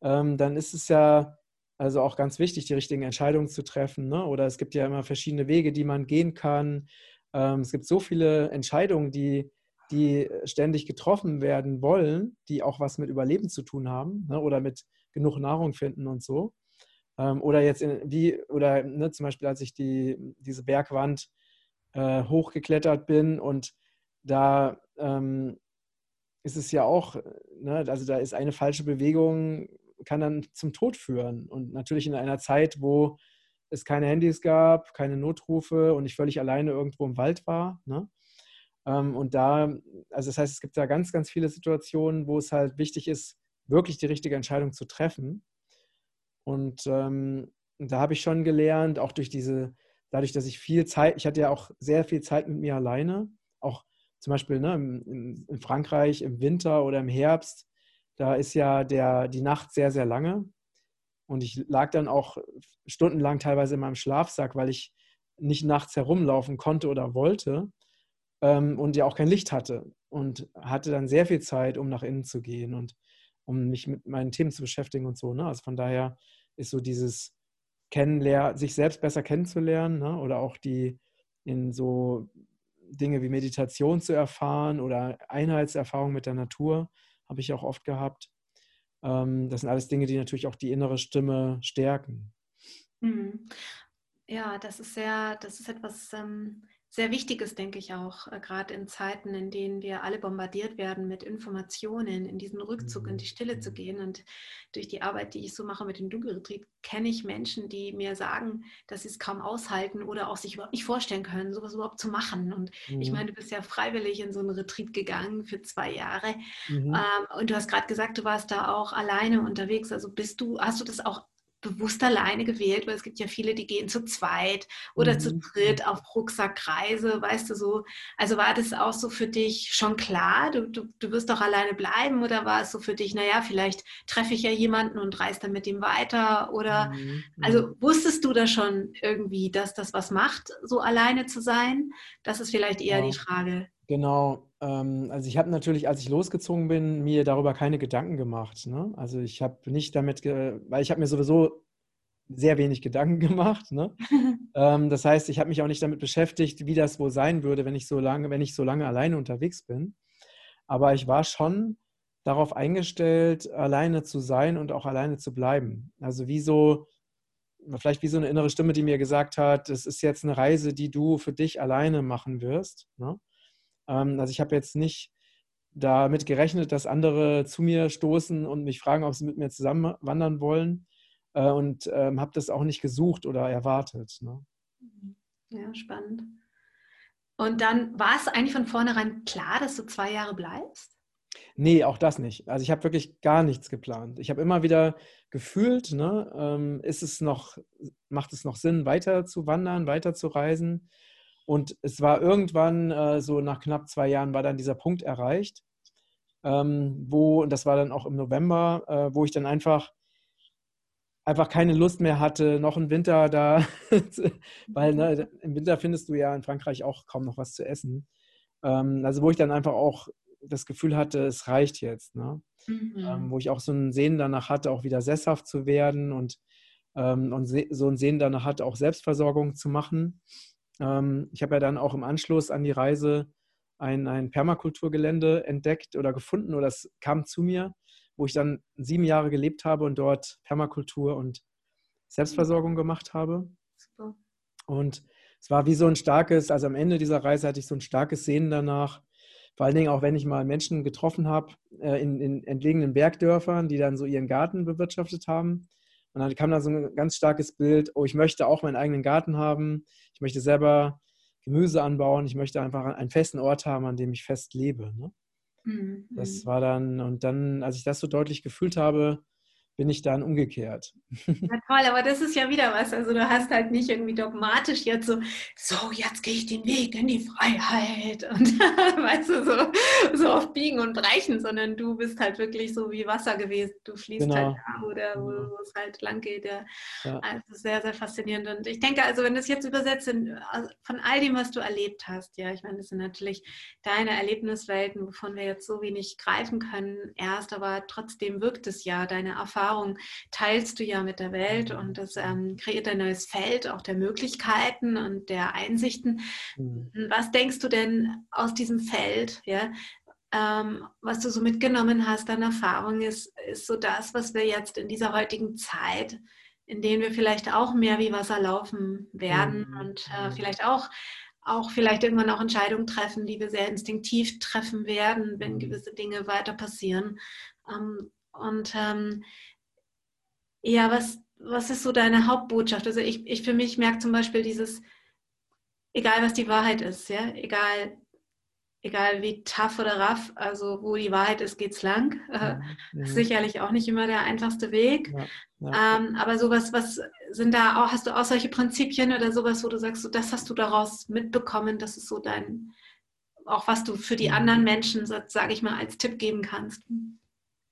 dann ist es ja also auch ganz wichtig, die richtigen Entscheidungen zu treffen. Ne? Oder es gibt ja immer verschiedene Wege, die man gehen kann. Ähm, es gibt so viele Entscheidungen, die, die ständig getroffen werden wollen, die auch was mit Überleben zu tun haben ne? oder mit genug Nahrung finden und so. Ähm, oder jetzt in, wie, oder ne, zum Beispiel, als ich die, diese Bergwand äh, hochgeklettert bin und da ähm, ist es ja auch, ne, also da ist eine falsche Bewegung kann dann zum Tod führen. Und natürlich in einer Zeit, wo es keine Handys gab, keine Notrufe und ich völlig alleine irgendwo im Wald war. Ne? Ähm, und da, also das heißt, es gibt da ganz, ganz viele Situationen, wo es halt wichtig ist, wirklich die richtige Entscheidung zu treffen. Und ähm, da habe ich schon gelernt, auch durch diese, dadurch, dass ich viel Zeit, ich hatte ja auch sehr viel Zeit mit mir alleine, auch zum Beispiel ne, in, in Frankreich im Winter oder im Herbst, da ist ja der, die Nacht sehr, sehr lange. Und ich lag dann auch stundenlang teilweise in meinem Schlafsack, weil ich nicht nachts herumlaufen konnte oder wollte ähm, und ja auch kein Licht hatte. Und hatte dann sehr viel Zeit, um nach innen zu gehen und um mich mit meinen Themen zu beschäftigen und so. Ne? Also von daher ist so dieses Kennenlernen, sich selbst besser kennenzulernen ne? oder auch die in so Dinge wie Meditation zu erfahren oder Einheitserfahrung mit der Natur, habe ich auch oft gehabt. Ähm, das sind alles Dinge, die natürlich auch die innere Stimme stärken. Mhm. Ja, das ist sehr, das ist etwas ähm, sehr Wichtiges, denke ich auch, äh, gerade in Zeiten, in denen wir alle bombardiert werden mit Informationen, in diesen Rückzug, in die Stille zu gehen. Und durch die Arbeit, die ich so mache mit dem Dunkelretreat, kenne ich Menschen, die mir sagen, dass sie es kaum aushalten oder auch sich überhaupt nicht vorstellen können, sowas überhaupt zu machen. Und mhm. ich meine, du bist ja freiwillig in so einen Retreat gegangen für zwei Jahre. Mhm. Ähm, und du hast gerade gesagt, du warst da auch alleine unterwegs. Also bist du, hast du das auch bewusst alleine gewählt, weil es gibt ja viele, die gehen zu zweit oder mhm. zu dritt auf Rucksackreise, weißt du so. Also war das auch so für dich schon klar, du, du, du wirst doch alleine bleiben oder war es so für dich, naja, vielleicht treffe ich ja jemanden und reise dann mit ihm weiter oder, mhm. also wusstest du da schon irgendwie, dass das was macht, so alleine zu sein? Das ist vielleicht eher ja. die Frage. Genau, ähm, also ich habe natürlich, als ich losgezogen bin, mir darüber keine Gedanken gemacht. Ne? Also ich habe nicht damit, weil ich habe mir sowieso sehr wenig Gedanken <laughs> gemacht. Ne? <laughs> ähm, das heißt, ich habe mich auch nicht damit beschäftigt, wie das wohl sein würde, wenn ich so lange, wenn ich so lange alleine unterwegs bin. Aber ich war schon darauf eingestellt, alleine zu sein und auch alleine zu bleiben. Also wie so, vielleicht wie so eine innere Stimme, die mir gesagt hat, es ist jetzt eine Reise, die du für dich alleine machen wirst. Ne? Ähm, also ich habe jetzt nicht damit gerechnet, dass andere zu mir stoßen und mich fragen, ob sie mit mir zusammen wandern wollen äh, und ähm, habe das auch nicht gesucht oder erwartet. Ne? Ja, spannend. Und dann war es eigentlich von vornherein klar, dass du zwei Jahre bleibst? Nee, auch das nicht. Also ich habe wirklich gar nichts geplant. Ich habe immer wieder gefühlt, ne, ähm, ist es noch, macht es noch Sinn, weiter zu wandern, weiter zu reisen? Und es war irgendwann, äh, so nach knapp zwei Jahren, war dann dieser Punkt erreicht, ähm, wo, und das war dann auch im November, äh, wo ich dann einfach einfach keine Lust mehr hatte, noch einen Winter da, <laughs> weil ne, im Winter findest du ja in Frankreich auch kaum noch was zu essen. Ähm, also wo ich dann einfach auch das Gefühl hatte, es reicht jetzt. Ne? Mhm. Ähm, wo ich auch so ein Sehen danach hatte, auch wieder sesshaft zu werden und, ähm, und so ein Sehen danach hatte, auch Selbstversorgung zu machen. Ähm, ich habe ja dann auch im Anschluss an die Reise ein, ein Permakulturgelände entdeckt oder gefunden oder es kam zu mir wo ich dann sieben Jahre gelebt habe und dort Permakultur und Selbstversorgung gemacht habe. Super. Und es war wie so ein starkes, also am Ende dieser Reise hatte ich so ein starkes Sehen danach. Vor allen Dingen auch, wenn ich mal Menschen getroffen habe äh, in, in entlegenen Bergdörfern, die dann so ihren Garten bewirtschaftet haben. Und dann kam da so ein ganz starkes Bild, oh, ich möchte auch meinen eigenen Garten haben. Ich möchte selber Gemüse anbauen. Ich möchte einfach einen festen Ort haben, an dem ich fest lebe. Ne? Mhm. Das war dann, und dann, als ich das so deutlich gefühlt habe, bin ich dann umgekehrt. Ja, toll, aber das ist ja wieder was. Also du hast halt nicht irgendwie dogmatisch jetzt so, so, jetzt gehe ich den Weg in die Freiheit und <laughs> weißt du, so, so auf Biegen und Brechen, sondern du bist halt wirklich so wie Wasser gewesen. Du fließt genau. halt da, oder wo, genau. wo, es halt lang geht. Ja. ja. Also sehr, sehr faszinierend. Und ich denke, also wenn du es jetzt übersetzt, also von all dem, was du erlebt hast, ja, ich meine, das sind natürlich deine Erlebniswelten, wovon wir jetzt so wenig greifen können erst, aber trotzdem wirkt es ja, deine Erfahrung Erfahrung teilst du ja mit der Welt und das ähm, kreiert ein neues Feld auch der Möglichkeiten und der Einsichten. Mhm. Was denkst du denn aus diesem Feld, ja, ähm, was du so mitgenommen hast an Erfahrung, ist, ist so das, was wir jetzt in dieser heutigen Zeit, in denen wir vielleicht auch mehr wie Wasser laufen werden mhm. und äh, vielleicht auch auch vielleicht irgendwann auch Entscheidungen treffen, die wir sehr instinktiv treffen werden, wenn mhm. gewisse Dinge weiter passieren. Ähm, und ähm, ja, was, was ist so deine Hauptbotschaft? Also ich, ich für mich merke zum Beispiel dieses, egal was die Wahrheit ist, ja, egal, egal wie tough oder rough, also wo die Wahrheit ist, geht's lang. <laughs> Ja, ja. Sicherlich auch nicht immer der einfachste Weg. Ja, ähm, aber sowas, was sind da auch, hast du auch solche Prinzipien oder sowas, wo du sagst, so, das hast du daraus mitbekommen, das ist so dein, auch was du für die mhm. anderen Menschen, sage ich mal, als Tipp geben kannst?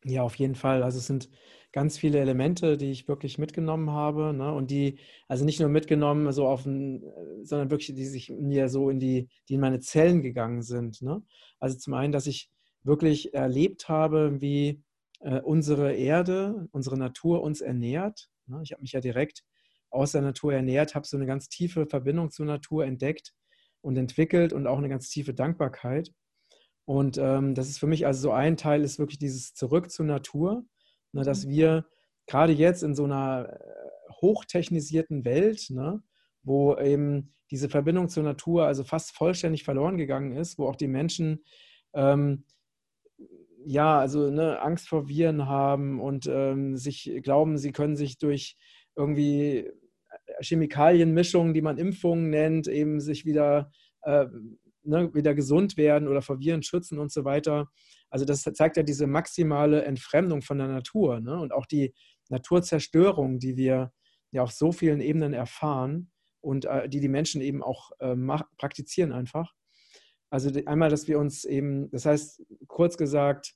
Ja, auf jeden Fall. Also es sind ganz viele Elemente, die ich wirklich mitgenommen habe. Ne? Und die, also nicht nur mitgenommen, so auf ein, sondern wirklich, die sich mir so in die, die in meine Zellen gegangen sind. Ne? Also zum einen, dass ich wirklich erlebt habe, wie äh, unsere Erde, unsere Natur uns ernährt. Ne? Ich habe mich ja direkt aus der Natur ernährt, habe so eine ganz tiefe Verbindung zur Natur entdeckt und entwickelt und auch eine ganz tiefe Dankbarkeit. Und ähm, das ist für mich also so ein Teil, ist wirklich dieses Zurück zur Natur ne, dass wir gerade jetzt in so einer äh, hochtechnisierten Welt, ne, wo eben diese Verbindung zur Natur also fast vollständig verloren gegangen ist, wo auch die Menschen ähm, ja, also ne, Angst vor Viren haben und ähm, sich glauben, sie können sich durch irgendwie äh, Chemikalienmischungen, die man Impfungen nennt, eben sich wieder, äh, ne, wieder gesund werden oder vor Viren schützen und so weiter. Also das zeigt ja diese maximale Entfremdung von der Natur ne? und auch die Naturzerstörung, die wir ja auf so vielen Ebenen erfahren und äh, die die Menschen eben auch äh, praktizieren einfach. Also einmal, dass wir uns eben, das heißt, kurz gesagt,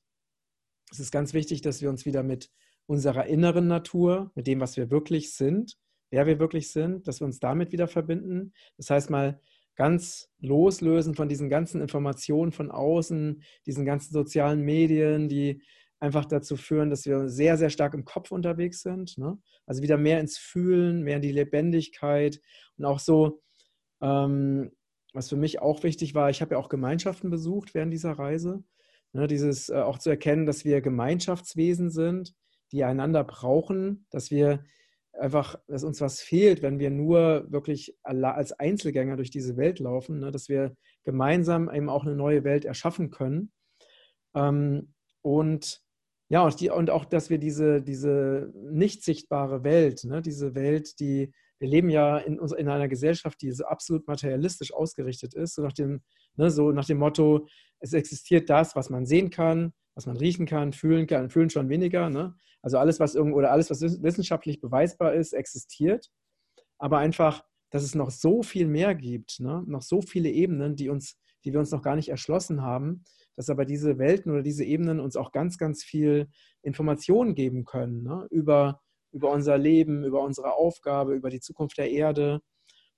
es ist ganz wichtig, dass wir uns wieder mit unserer inneren Natur, mit dem, was wir wirklich sind, wer wir wirklich sind, dass wir uns damit wieder verbinden. Das heißt mal, ganz loslösen von diesen ganzen Informationen von außen, diesen ganzen sozialen Medien, die einfach dazu führen, dass wir sehr, sehr stark im Kopf unterwegs sind. Ne? Also wieder mehr ins Fühlen, mehr in die Lebendigkeit und auch so, ähm, was für mich auch wichtig war, ich habe ja auch Gemeinschaften besucht während dieser Reise. Ne? Dieses äh, auch zu erkennen, dass wir Gemeinschaftswesen sind, die einander brauchen, dass wir einfach, dass uns was fehlt, wenn wir nur wirklich als Einzelgänger durch diese Welt laufen, ne? dass wir gemeinsam eben auch eine neue Welt erschaffen können. Ähm, und ja, und, die, und auch, dass wir diese, diese nicht sichtbare Welt, ne, diese Welt, die, wir leben ja in, in einer Gesellschaft, die so absolut materialistisch ausgerichtet ist, so nach, dem, ne, so nach dem Motto, es existiert das, was man sehen kann, was man riechen kann, fühlen kann, fühlen schon weniger. Ne? Also alles, was irgendwo oder alles, was wissenschaftlich beweisbar ist, existiert. Aber einfach, dass es noch so viel mehr gibt, ne? noch so viele Ebenen, die uns, die wir uns noch gar nicht erschlossen haben, dass aber diese Welten oder diese Ebenen uns auch ganz, ganz viel Informationen geben können ne? über, über unser Leben, über unsere Aufgabe, über die Zukunft der Erde.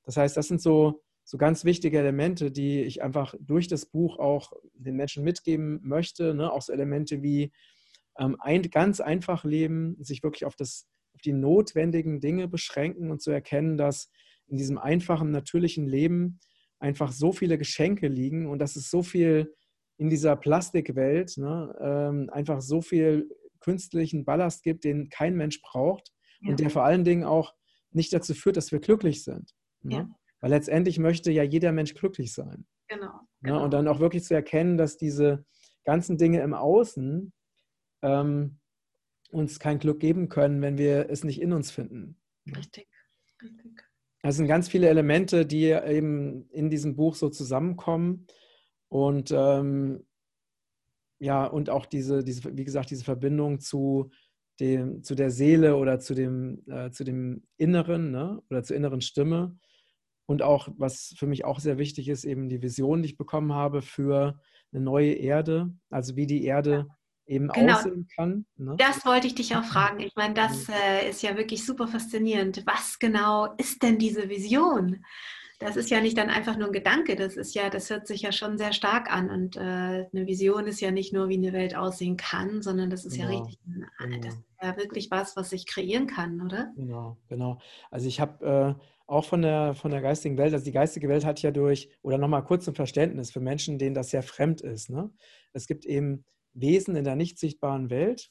Das heißt, das sind so, so ganz wichtige Elemente, die ich einfach durch das Buch auch den Menschen mitgeben möchte. Ne? Auch so Elemente wie ähm, ein, ganz einfach leben, sich wirklich auf, das, auf die notwendigen Dinge beschränken und zu erkennen, dass in diesem einfachen, natürlichen Leben einfach so viele Geschenke liegen und dass es so viel in dieser Plastikwelt ne, ähm, einfach so viel künstlichen Ballast gibt, den kein Mensch braucht ja. und der vor allen Dingen auch nicht dazu führt, dass wir glücklich sind. Ne? Ja. Weil letztendlich möchte ja jeder Mensch glücklich sein. Genau, ne? genau. Ne? Und dann auch wirklich zu erkennen, dass diese ganzen Dinge im Außen ähm, uns kein Glück geben können, wenn wir es nicht in uns finden. Richtig, richtig. Das sind ganz viele Elemente, die eben in diesem Buch so zusammenkommen. Und ähm, ja, und auch diese, diese, wie gesagt, diese Verbindung zu, dem, zu der Seele oder zu dem, äh, zu dem Inneren ne? oder zur inneren Stimme. Und auch, was für mich auch sehr wichtig ist, eben die Vision, die ich bekommen habe für eine neue Erde, also wie die Erde eben genau. aussehen kann. Ne? Das wollte ich dich auch fragen. Ich meine, das äh, ist ja wirklich super faszinierend. Was genau ist denn diese Vision? das ist ja nicht dann einfach nur ein Gedanke, das ist ja, das hört sich ja schon sehr stark an. Und äh, eine Vision ist ja nicht nur, wie eine Welt aussehen kann, sondern das ist genau. ja richtig, genau. das ist ja wirklich was, was ich kreieren kann, oder? Genau, genau. Also ich habe äh, auch von der, von der geistigen Welt, also die geistige Welt hat ja durch, oder nochmal kurz zum Verständnis für Menschen, denen das sehr fremd ist. Ne? Es gibt eben Wesen in der nicht sichtbaren Welt,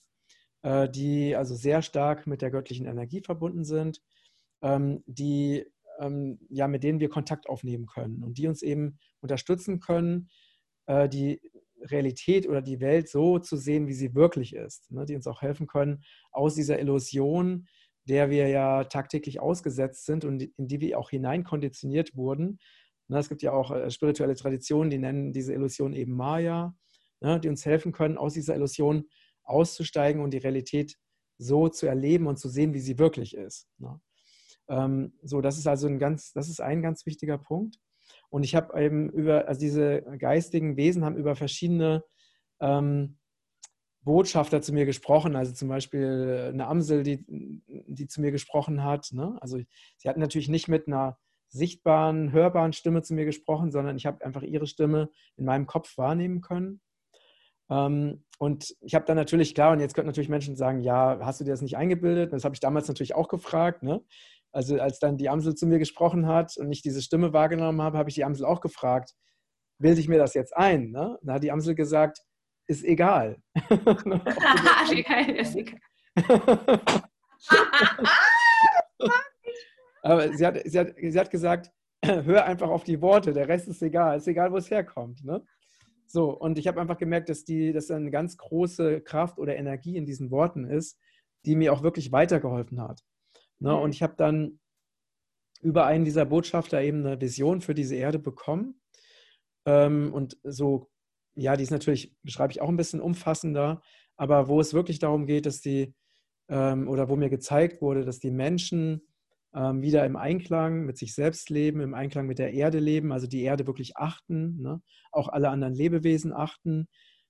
äh, die also sehr stark mit der göttlichen Energie verbunden sind, ähm, die ähm, ja, mit denen wir Kontakt aufnehmen können und die uns eben unterstützen können, äh, die Realität oder die Welt so zu sehen, wie sie wirklich ist, ne? die uns auch helfen können, aus dieser Illusion, der wir ja tagtäglich ausgesetzt sind und in die wir auch hineinkonditioniert wurden. Ne? Es gibt ja auch äh, spirituelle Traditionen, die nennen diese Illusion eben Maya, ne? die uns helfen können, aus dieser Illusion auszusteigen und die Realität so zu erleben und zu sehen, wie sie wirklich ist. Ne? Ähm, so, das ist also ein ganz, das ist ein ganz wichtiger Punkt. Und ich habe eben über, also diese geistigen Wesen haben über verschiedene ähm, Botschafter zu mir gesprochen, also zum Beispiel eine Amsel, die, die zu mir gesprochen hat. Ne? Also sie hat natürlich nicht mit einer sichtbaren, hörbaren Stimme zu mir gesprochen, sondern ich habe einfach ihre Stimme in meinem Kopf wahrnehmen können. Ähm, und ich habe dann natürlich, klar, und jetzt könnten natürlich Menschen sagen, ja, hast du dir das nicht eingebildet? Das habe ich damals natürlich auch gefragt. Ne? Also als dann die Amsel zu mir gesprochen hat und ich diese Stimme wahrgenommen habe, habe ich die Amsel auch gefragt, bilde ich mir das jetzt ein? Ne? Da hat die Amsel gesagt, ist egal. <laughs> ist egal. <laughs> Aber sie hat, sie, hat, sie hat gesagt, <laughs> hör einfach auf die Worte, der Rest ist egal, ist egal, wo es herkommt. Ne? So, und ich habe einfach gemerkt, dass, die, dass eine ganz große Kraft oder Energie in diesen Worten ist, die mir auch wirklich weitergeholfen hat. Ne? Und ich habe dann über einen dieser Botschafter eben eine Vision für diese Erde bekommen. Ähm, und so, ja, die ist natürlich, beschreibe ich auch ein bisschen umfassender, aber wo es wirklich darum geht, dass die, ähm, oder wo mir gezeigt wurde, dass die Menschen ähm, wieder im Einklang mit sich selbst leben, im Einklang mit der Erde leben, also die Erde wirklich achten, ne? auch alle anderen Lebewesen achten,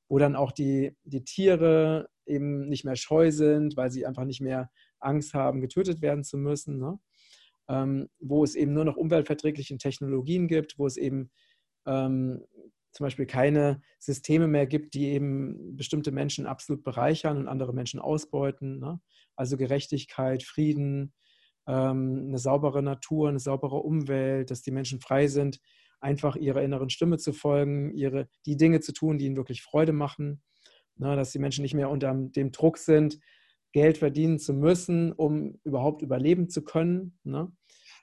wo dann auch die, die Tiere eben nicht mehr scheu sind, weil sie einfach nicht mehr Angst haben, getötet werden zu müssen, ne? ähm, wo es eben nur noch umweltverträgliche Technologien gibt, wo es eben ähm, zum Beispiel keine Systeme mehr gibt, die eben bestimmte Menschen absolut bereichern und andere Menschen ausbeuten. Ne? Also Gerechtigkeit, Frieden, eine saubere Natur, eine saubere Umwelt, dass die Menschen frei sind, einfach ihrer inneren Stimme zu folgen, ihre, die Dinge zu tun, die ihnen wirklich Freude machen. Ne? Dass die Menschen nicht mehr unter dem Druck sind, Geld verdienen zu müssen, um überhaupt überleben zu können. Ne?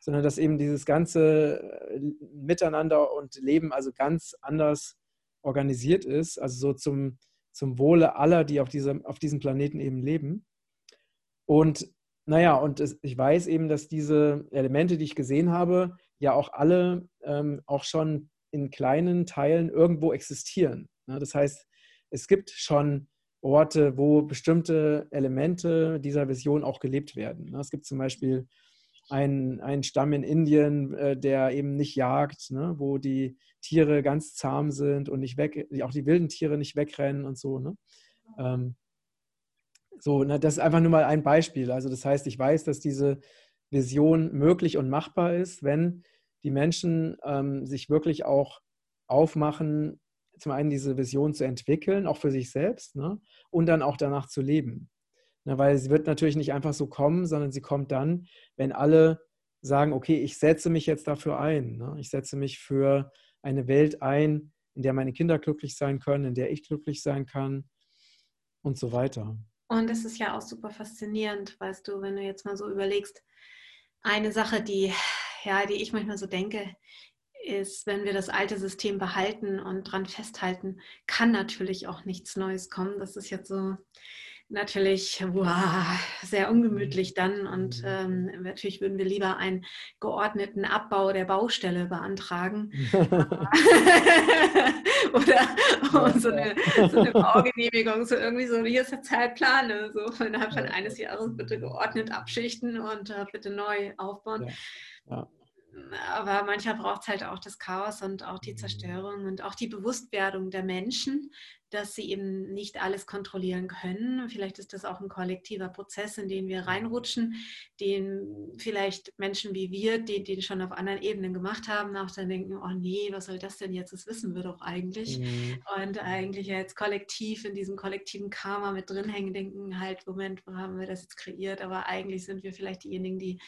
sondern dass eben dieses ganze äh, Miteinander und Leben also ganz anders organisiert ist, also so zum, zum Wohle aller, die auf diesem, auf diesem Planeten eben leben. Und naja, und es, ich weiß eben, dass diese Elemente, die ich gesehen habe, ja auch alle ähm, auch schon in kleinen Teilen irgendwo existieren. Ja, das heißt, es gibt schon Orte, wo bestimmte Elemente dieser Vision auch gelebt werden. Es gibt zum Beispiel ein, ein Stamm in Indien, äh, der eben nicht jagt, ne? wo die Tiere ganz zahm sind und nicht weg, auch die wilden Tiere nicht wegrennen und so. Ne? Ähm, so, ne, das ist einfach nur mal ein Beispiel. Also das heißt, ich weiß, dass diese Vision möglich und machbar ist, wenn die Menschen ähm, sich wirklich auch aufmachen, zum einen diese Vision zu entwickeln, auch für sich selbst, ne? und dann auch danach zu leben. Ne, weil sie wird natürlich nicht einfach so kommen, sondern sie kommt dann, wenn alle sagen, okay, ich setze mich jetzt dafür ein. Ne? Ich setze mich für eine Welt ein, in der meine Kinder glücklich sein können, in der ich glücklich sein kann und so weiter. Und es ist ja auch super faszinierend, weißt du, wenn du jetzt mal so überlegst, eine Sache, die, ja, die ich manchmal so denke, ist, wenn wir das alte System behalten und dran festhalten, kann natürlich auch nichts Neues kommen. Das ist jetzt so, natürlich wow, sehr ungemütlich dann und mhm. ähm, natürlich würden wir lieber einen geordneten Abbau der Baustelle beantragen <laughs> <laughs> oder <laughs> so eine, so eine Baugenehmigung, so irgendwie so, hier ist der Zeitplan, ne, so innerhalb von eines Jahres bitte geordnet abschichten und äh, bitte neu aufbauen. Ja. Ja aber manchmal braucht es halt auch das Chaos und auch die mhm. Zerstörung und auch die Bewusstwerdung der Menschen, dass sie eben nicht alles kontrollieren können. Vielleicht ist das auch ein kollektiver Prozess, in den wir reinrutschen, den vielleicht Menschen wie wir, die den schon auf anderen Ebenen gemacht haben, auch dann denken, oh nee, was soll das denn jetzt? Das wissen wir doch eigentlich. Mhm. Und eigentlich jetzt kollektiv in diesem kollektiven Karma mit drin hängen, denken halt, Moment, wo haben wir das jetzt kreiert? Aber eigentlich sind wir vielleicht diejenigen, die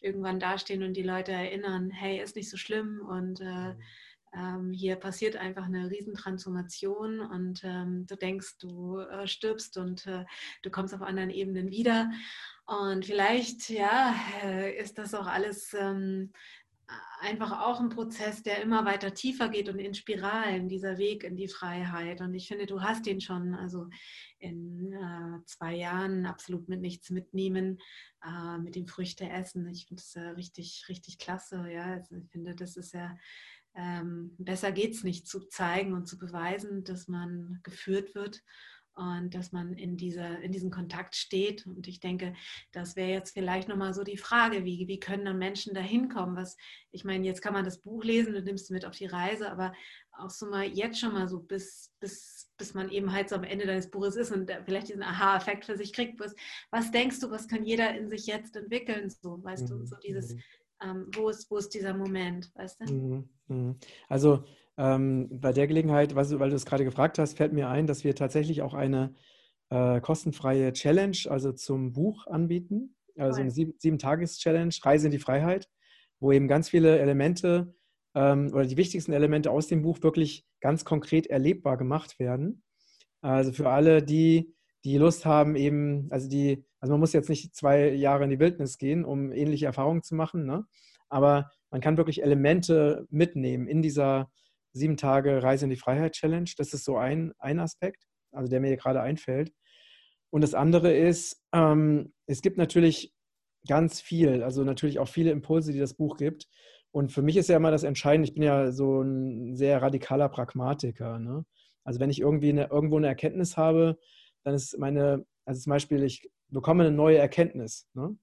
irgendwann dastehen und die Leute erinnern, hey, ist nicht so schlimm und äh, mhm ähm, hier passiert einfach eine Riesentransformation und ähm, du denkst, du äh, stirbst und äh, du kommst auf anderen Ebenen wieder. Und vielleicht, ja, äh, ist das auch alles ähm, einfach auch ein Prozess, der immer weiter tiefer geht und in Spiralen, dieser Weg in die Freiheit. Und ich finde, du hast den schon, also in äh, zwei Jahren absolut mit nichts mitnehmen, äh, mit dem Früchte essen. Ich finde das äh, richtig, richtig klasse. Ja, also ich finde, das ist ja ähm, besser geht es nicht zu zeigen und zu beweisen, dass man geführt wird und dass man in, dieser, in diesem Kontakt steht. Und ich denke, das wäre jetzt vielleicht nochmal so die Frage, wie, wie können dann Menschen da hinkommen? Was, ich meine, jetzt kann man das Buch lesen, du nimmst mit auf die Reise, aber auch so mal jetzt schon mal so, bis, bis, bis man eben halt so am Ende deines Buches ist und vielleicht diesen Aha-Effekt für sich kriegt. Was, was denkst du, was kann jeder in sich jetzt entwickeln? So, weißt mhm. du, so dieses mhm ähm, wo, ist, wo ist dieser Moment, weißt du? Mhm, mhm. Also ähm, bei der Gelegenheit, weil du, weil du es gerade gefragt hast, fällt mir ein, dass wir tatsächlich auch eine äh, kostenfreie Challenge, also zum Buch anbieten. Also eine Sieben-Tages-Challenge, Reise in die Freiheit, wo eben ganz viele Elemente ähm, oder die wichtigsten Elemente aus dem Buch wirklich ganz konkret erlebbar gemacht werden. Also für alle, die die Lust haben, eben, also die, also man muss jetzt nicht zwei Jahre in die Wildnis gehen, um ähnliche Erfahrungen zu machen, ne? aber man kann wirklich Elemente mitnehmen in dieser sieben Tage Reise in die Freiheit Challenge. Das ist so ein, ein Aspekt, also der mir gerade einfällt. Und das andere ist, ähm, es gibt natürlich ganz viel, also natürlich auch viele Impulse, die das Buch gibt. Und für mich ist ja immer das Entscheidende, ich bin ja so ein sehr radikaler Pragmatiker. Ne? Also wenn ich irgendwie eine, irgendwo eine Erkenntnis habe, dann ist meine, also zum Beispiel, ich bekomme eine neue Erkenntnis, ne?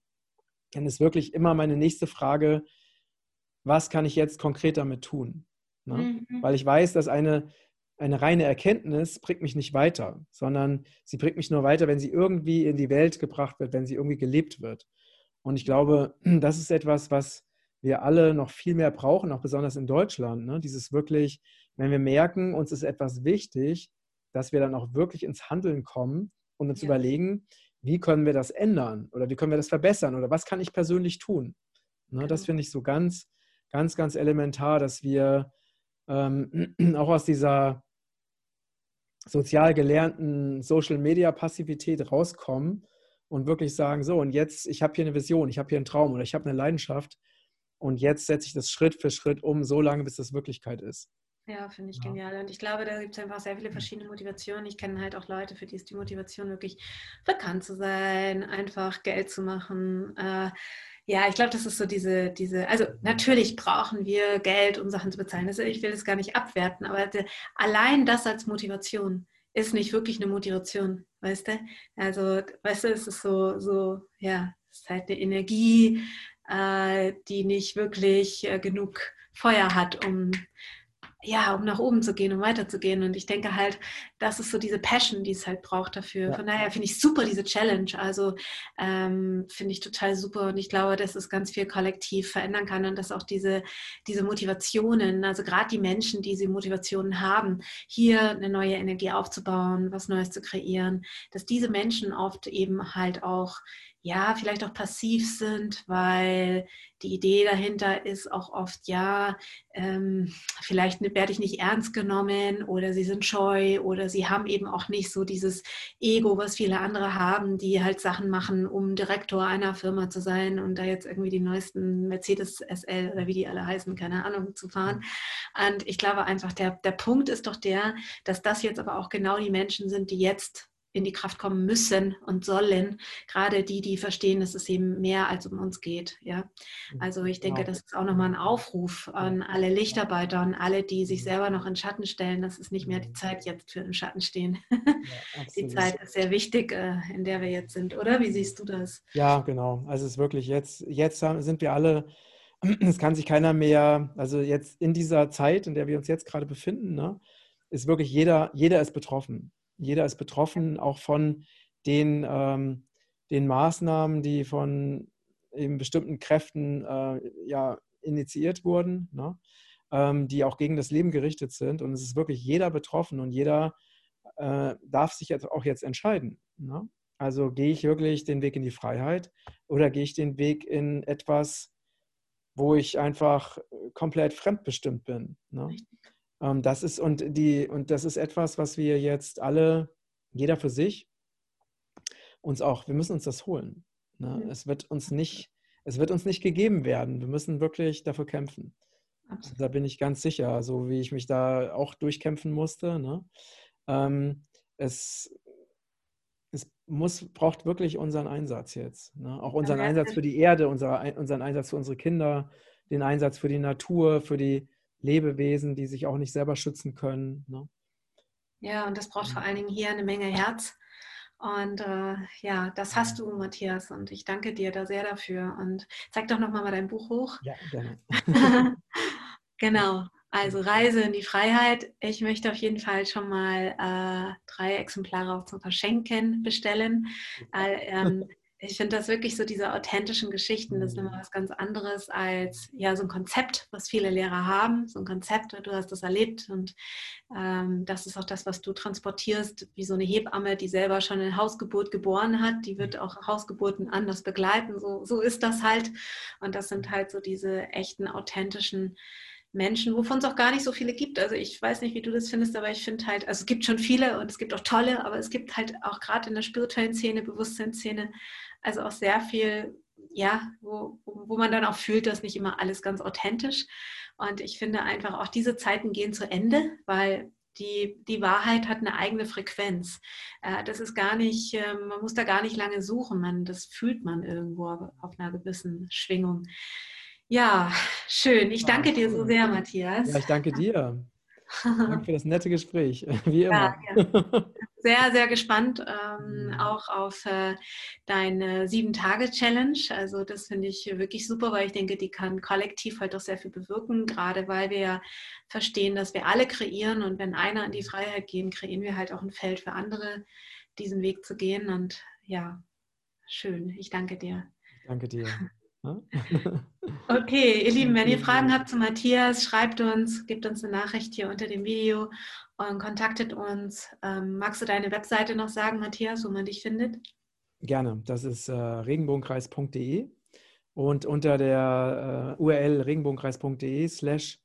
dann ist wirklich immer meine nächste Frage, was kann ich jetzt konkret damit tun? Ne? Mhm. Weil ich weiß, dass eine, eine reine Erkenntnis bringt mich nicht weiter, sondern sie bringt mich nur weiter, wenn sie irgendwie in die Welt gebracht wird, wenn sie irgendwie gelebt wird. Und ich glaube, <clears throat> das ist etwas, was wir alle noch viel mehr brauchen, auch besonders in Deutschland. Ne? Dieses wirklich, wenn wir merken, uns ist etwas wichtig, dass wir dann auch wirklich ins Handeln kommen und uns ja. überlegen, wie können wir das ändern oder wie können wir das verbessern oder was kann ich persönlich tun. Ne? Genau. Das finde ich so ganz, ganz, ganz elementar, dass wir ähm, <clears throat> auch aus dieser sozial gelernten Social-Media-Passivität rauskommen und wirklich sagen, so, und jetzt, ich habe hier eine Vision, ich habe hier einen Traum oder ich habe eine Leidenschaft und jetzt setze ich das Schritt für Schritt um, so lange, bis das Wirklichkeit ist. Ja, finde ich ja. genial. Und ich glaube, da gibt es einfach sehr viele verschiedene Motivationen. Ich kenne halt auch Leute, für die ist die Motivation wirklich bekannt zu sein, einfach Geld zu machen. Äh, ja, ich glaube, das ist so diese, diese, also natürlich brauchen wir Geld, um Sachen zu bezahlen. Also ich will das gar nicht abwerten, aber allein das als Motivation ist nicht wirklich eine Motivation, weißt du? Also, weißt du, es ist so, so, ja, es ist halt eine Energie, äh, die nicht wirklich äh, genug Feuer hat, um ja, um nach oben zu gehen, um weiterzugehen. Und ich denke halt, das ist so diese Passion, die es halt braucht dafür. Ja. Von daher finde ich super diese Challenge. Also ähm, finde ich total super. Und ich glaube, dass es ganz viel kollektiv verändern kann und dass auch diese, diese Motivationen, also gerade die Menschen, die diese Motivationen haben, hier eine neue Energie aufzubauen, was Neues zu kreieren, dass diese Menschen oft eben halt auch ja, vielleicht auch passiv sind, weil die Idee dahinter ist auch oft, ja, ähm, vielleicht werde ich nicht ernst genommen oder sie sind scheu oder sie haben eben auch nicht so dieses Ego, was viele andere haben, die halt Sachen machen, um Direktor einer Firma zu sein und da jetzt irgendwie die neuesten Mercedes SL oder wie die alle heißen, keine Ahnung, zu fahren. Und ich glaube einfach, der, der Punkt ist doch der, dass das jetzt aber auch genau die Menschen sind, die jetzt in die Kraft kommen müssen und sollen, gerade die, die verstehen, dass es eben mehr als um uns geht. Ja? Also ich denke, das ist auch nochmal ein Aufruf an alle Lichtarbeiter, an alle, die sich selber noch in Schatten stellen. Das ist nicht mehr die Zeit jetzt für den Schatten stehen. Ja, <laughs> die Zeit ist sehr wichtig, äh, in der wir jetzt sind, oder? Wie siehst du das? Ja, genau. Also es ist wirklich jetzt, jetzt sind wir alle, <clears throat> es kann sich keiner mehr, also jetzt in dieser Zeit, in der wir uns jetzt gerade befinden, ne, ist wirklich jeder, jeder ist betroffen jeder ist betroffen, auch von den, ähm, den Maßnahmen, die von eben bestimmten Kräften äh, ja, initiiert wurden, ne? ähm, die auch gegen das Leben gerichtet sind. Und es ist wirklich jeder betroffen und jeder äh, darf sich jetzt auch jetzt entscheiden. Ne? Also gehe ich wirklich den Weg in die Freiheit oder gehe ich den Weg in etwas, wo ich einfach komplett fremdbestimmt bin. Ne? Ähm, das ist und die und das ist etwas, was wir jetzt alle, jeder für sich, uns auch, wir müssen uns das holen. Ne? Mhm. Es wird uns nicht, es wird uns nicht gegeben werden. Wir müssen wirklich dafür kämpfen. Also da bin ich ganz sicher, so wie ich mich da auch durchkämpfen musste. Ne? Ähm, es, es muss, braucht wirklich unseren Einsatz jetzt. Ne? Auch unseren Einsatz für die Erde, unser, unseren Einsatz für unsere Kinder, den Einsatz für die Natur, für die, Lebewesen, die sich auch nicht selber schützen können. Ne? Ja, und das braucht vor allen Dingen hier eine Menge Herz. Und äh, ja, das hast du, Matthias. Und ich danke dir da sehr dafür. Und zeig doch nochmal mal dein Buch hoch. Ja, gerne. <laughs> <laughs> genau. Also Reise in die Freiheit. Ich möchte auf jeden Fall schon mal äh, drei Exemplare auch zum Verschenken bestellen. Äh, ähm, <laughs> ich finde das wirklich so diese authentischen Geschichten, das ist immer mhm. was ganz anderes als ja so ein Konzept, was viele Lehrer haben, so ein Konzept, du hast das erlebt und ähm, das ist auch das, was du transportierst, wie so eine Hebamme, die selber schon eine Hausgeburt geboren hat, die wird auch Hausgeburten anders begleiten, so, so ist das halt und das sind halt so diese echten, authentischen Menschen, wovon es auch gar nicht so viele gibt. Also ich weiß nicht, wie du das findest, aber ich finde halt, also es gibt schon viele und es gibt auch tolle, aber es gibt halt auch gerade in der spirituellen Szene, Bewusstseinsszene, also auch sehr viel, ja, wo, wo man dann auch fühlt, dass nicht immer alles ganz authentisch. Und ich finde einfach, auch diese Zeiten gehen zu Ende, weil die, die Wahrheit hat eine eigene Frequenz. Äh, das ist gar nicht, ähm, man muss da gar nicht lange suchen, man, das fühlt man irgendwo auf einer gewissen Schwingung. Ja, schön. Ich danke dir so sehr, Matthias. Ja, ich danke dir. Danke für das nette Gespräch, <laughs> wie immer. Ja, ja. Sehr, sehr gespannt ähm, auch auf äh, deine Sieben-Tage-Challenge. Also das finde ich wirklich super, weil ich denke, die kann kollektiv halt auch sehr viel bewirken, gerade weil wir ja verstehen, dass wir alle kreieren und wenn einer in die Freiheit gehen, kreieren wir halt auch ein Feld für andere, diesen Weg zu gehen. Und ja, schön. Ich danke dir. Danke dir. Okay, ihr Lieben, wenn ihr <laughs> Fragen habt zu Matthias, schreibt uns, gebt uns eine Nachricht hier unter dem Video und kontaktet uns. Ähm, magst du deine Webseite noch sagen, Matthias, wo man dich findet? Gerne, das ist äh, regenbogenkreis.de und unter der äh, URL regenbogenkreis.de slash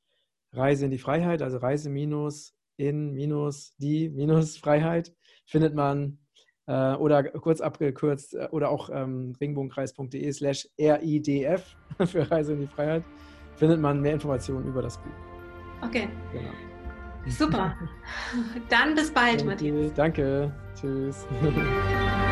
Reise in die Freiheit, also Reise minus in minus die minus Freiheit, findet man äh, oder kurz abgekürzt äh, oder auch ähm, regenbogenkreis.de slash RIDF <laughs> für Reise in die Freiheit, findet man mehr Informationen über das Buch. Okay. Genau. Super. <laughs> Dann bis bald, Matthias. Danke. Tschüss. <laughs>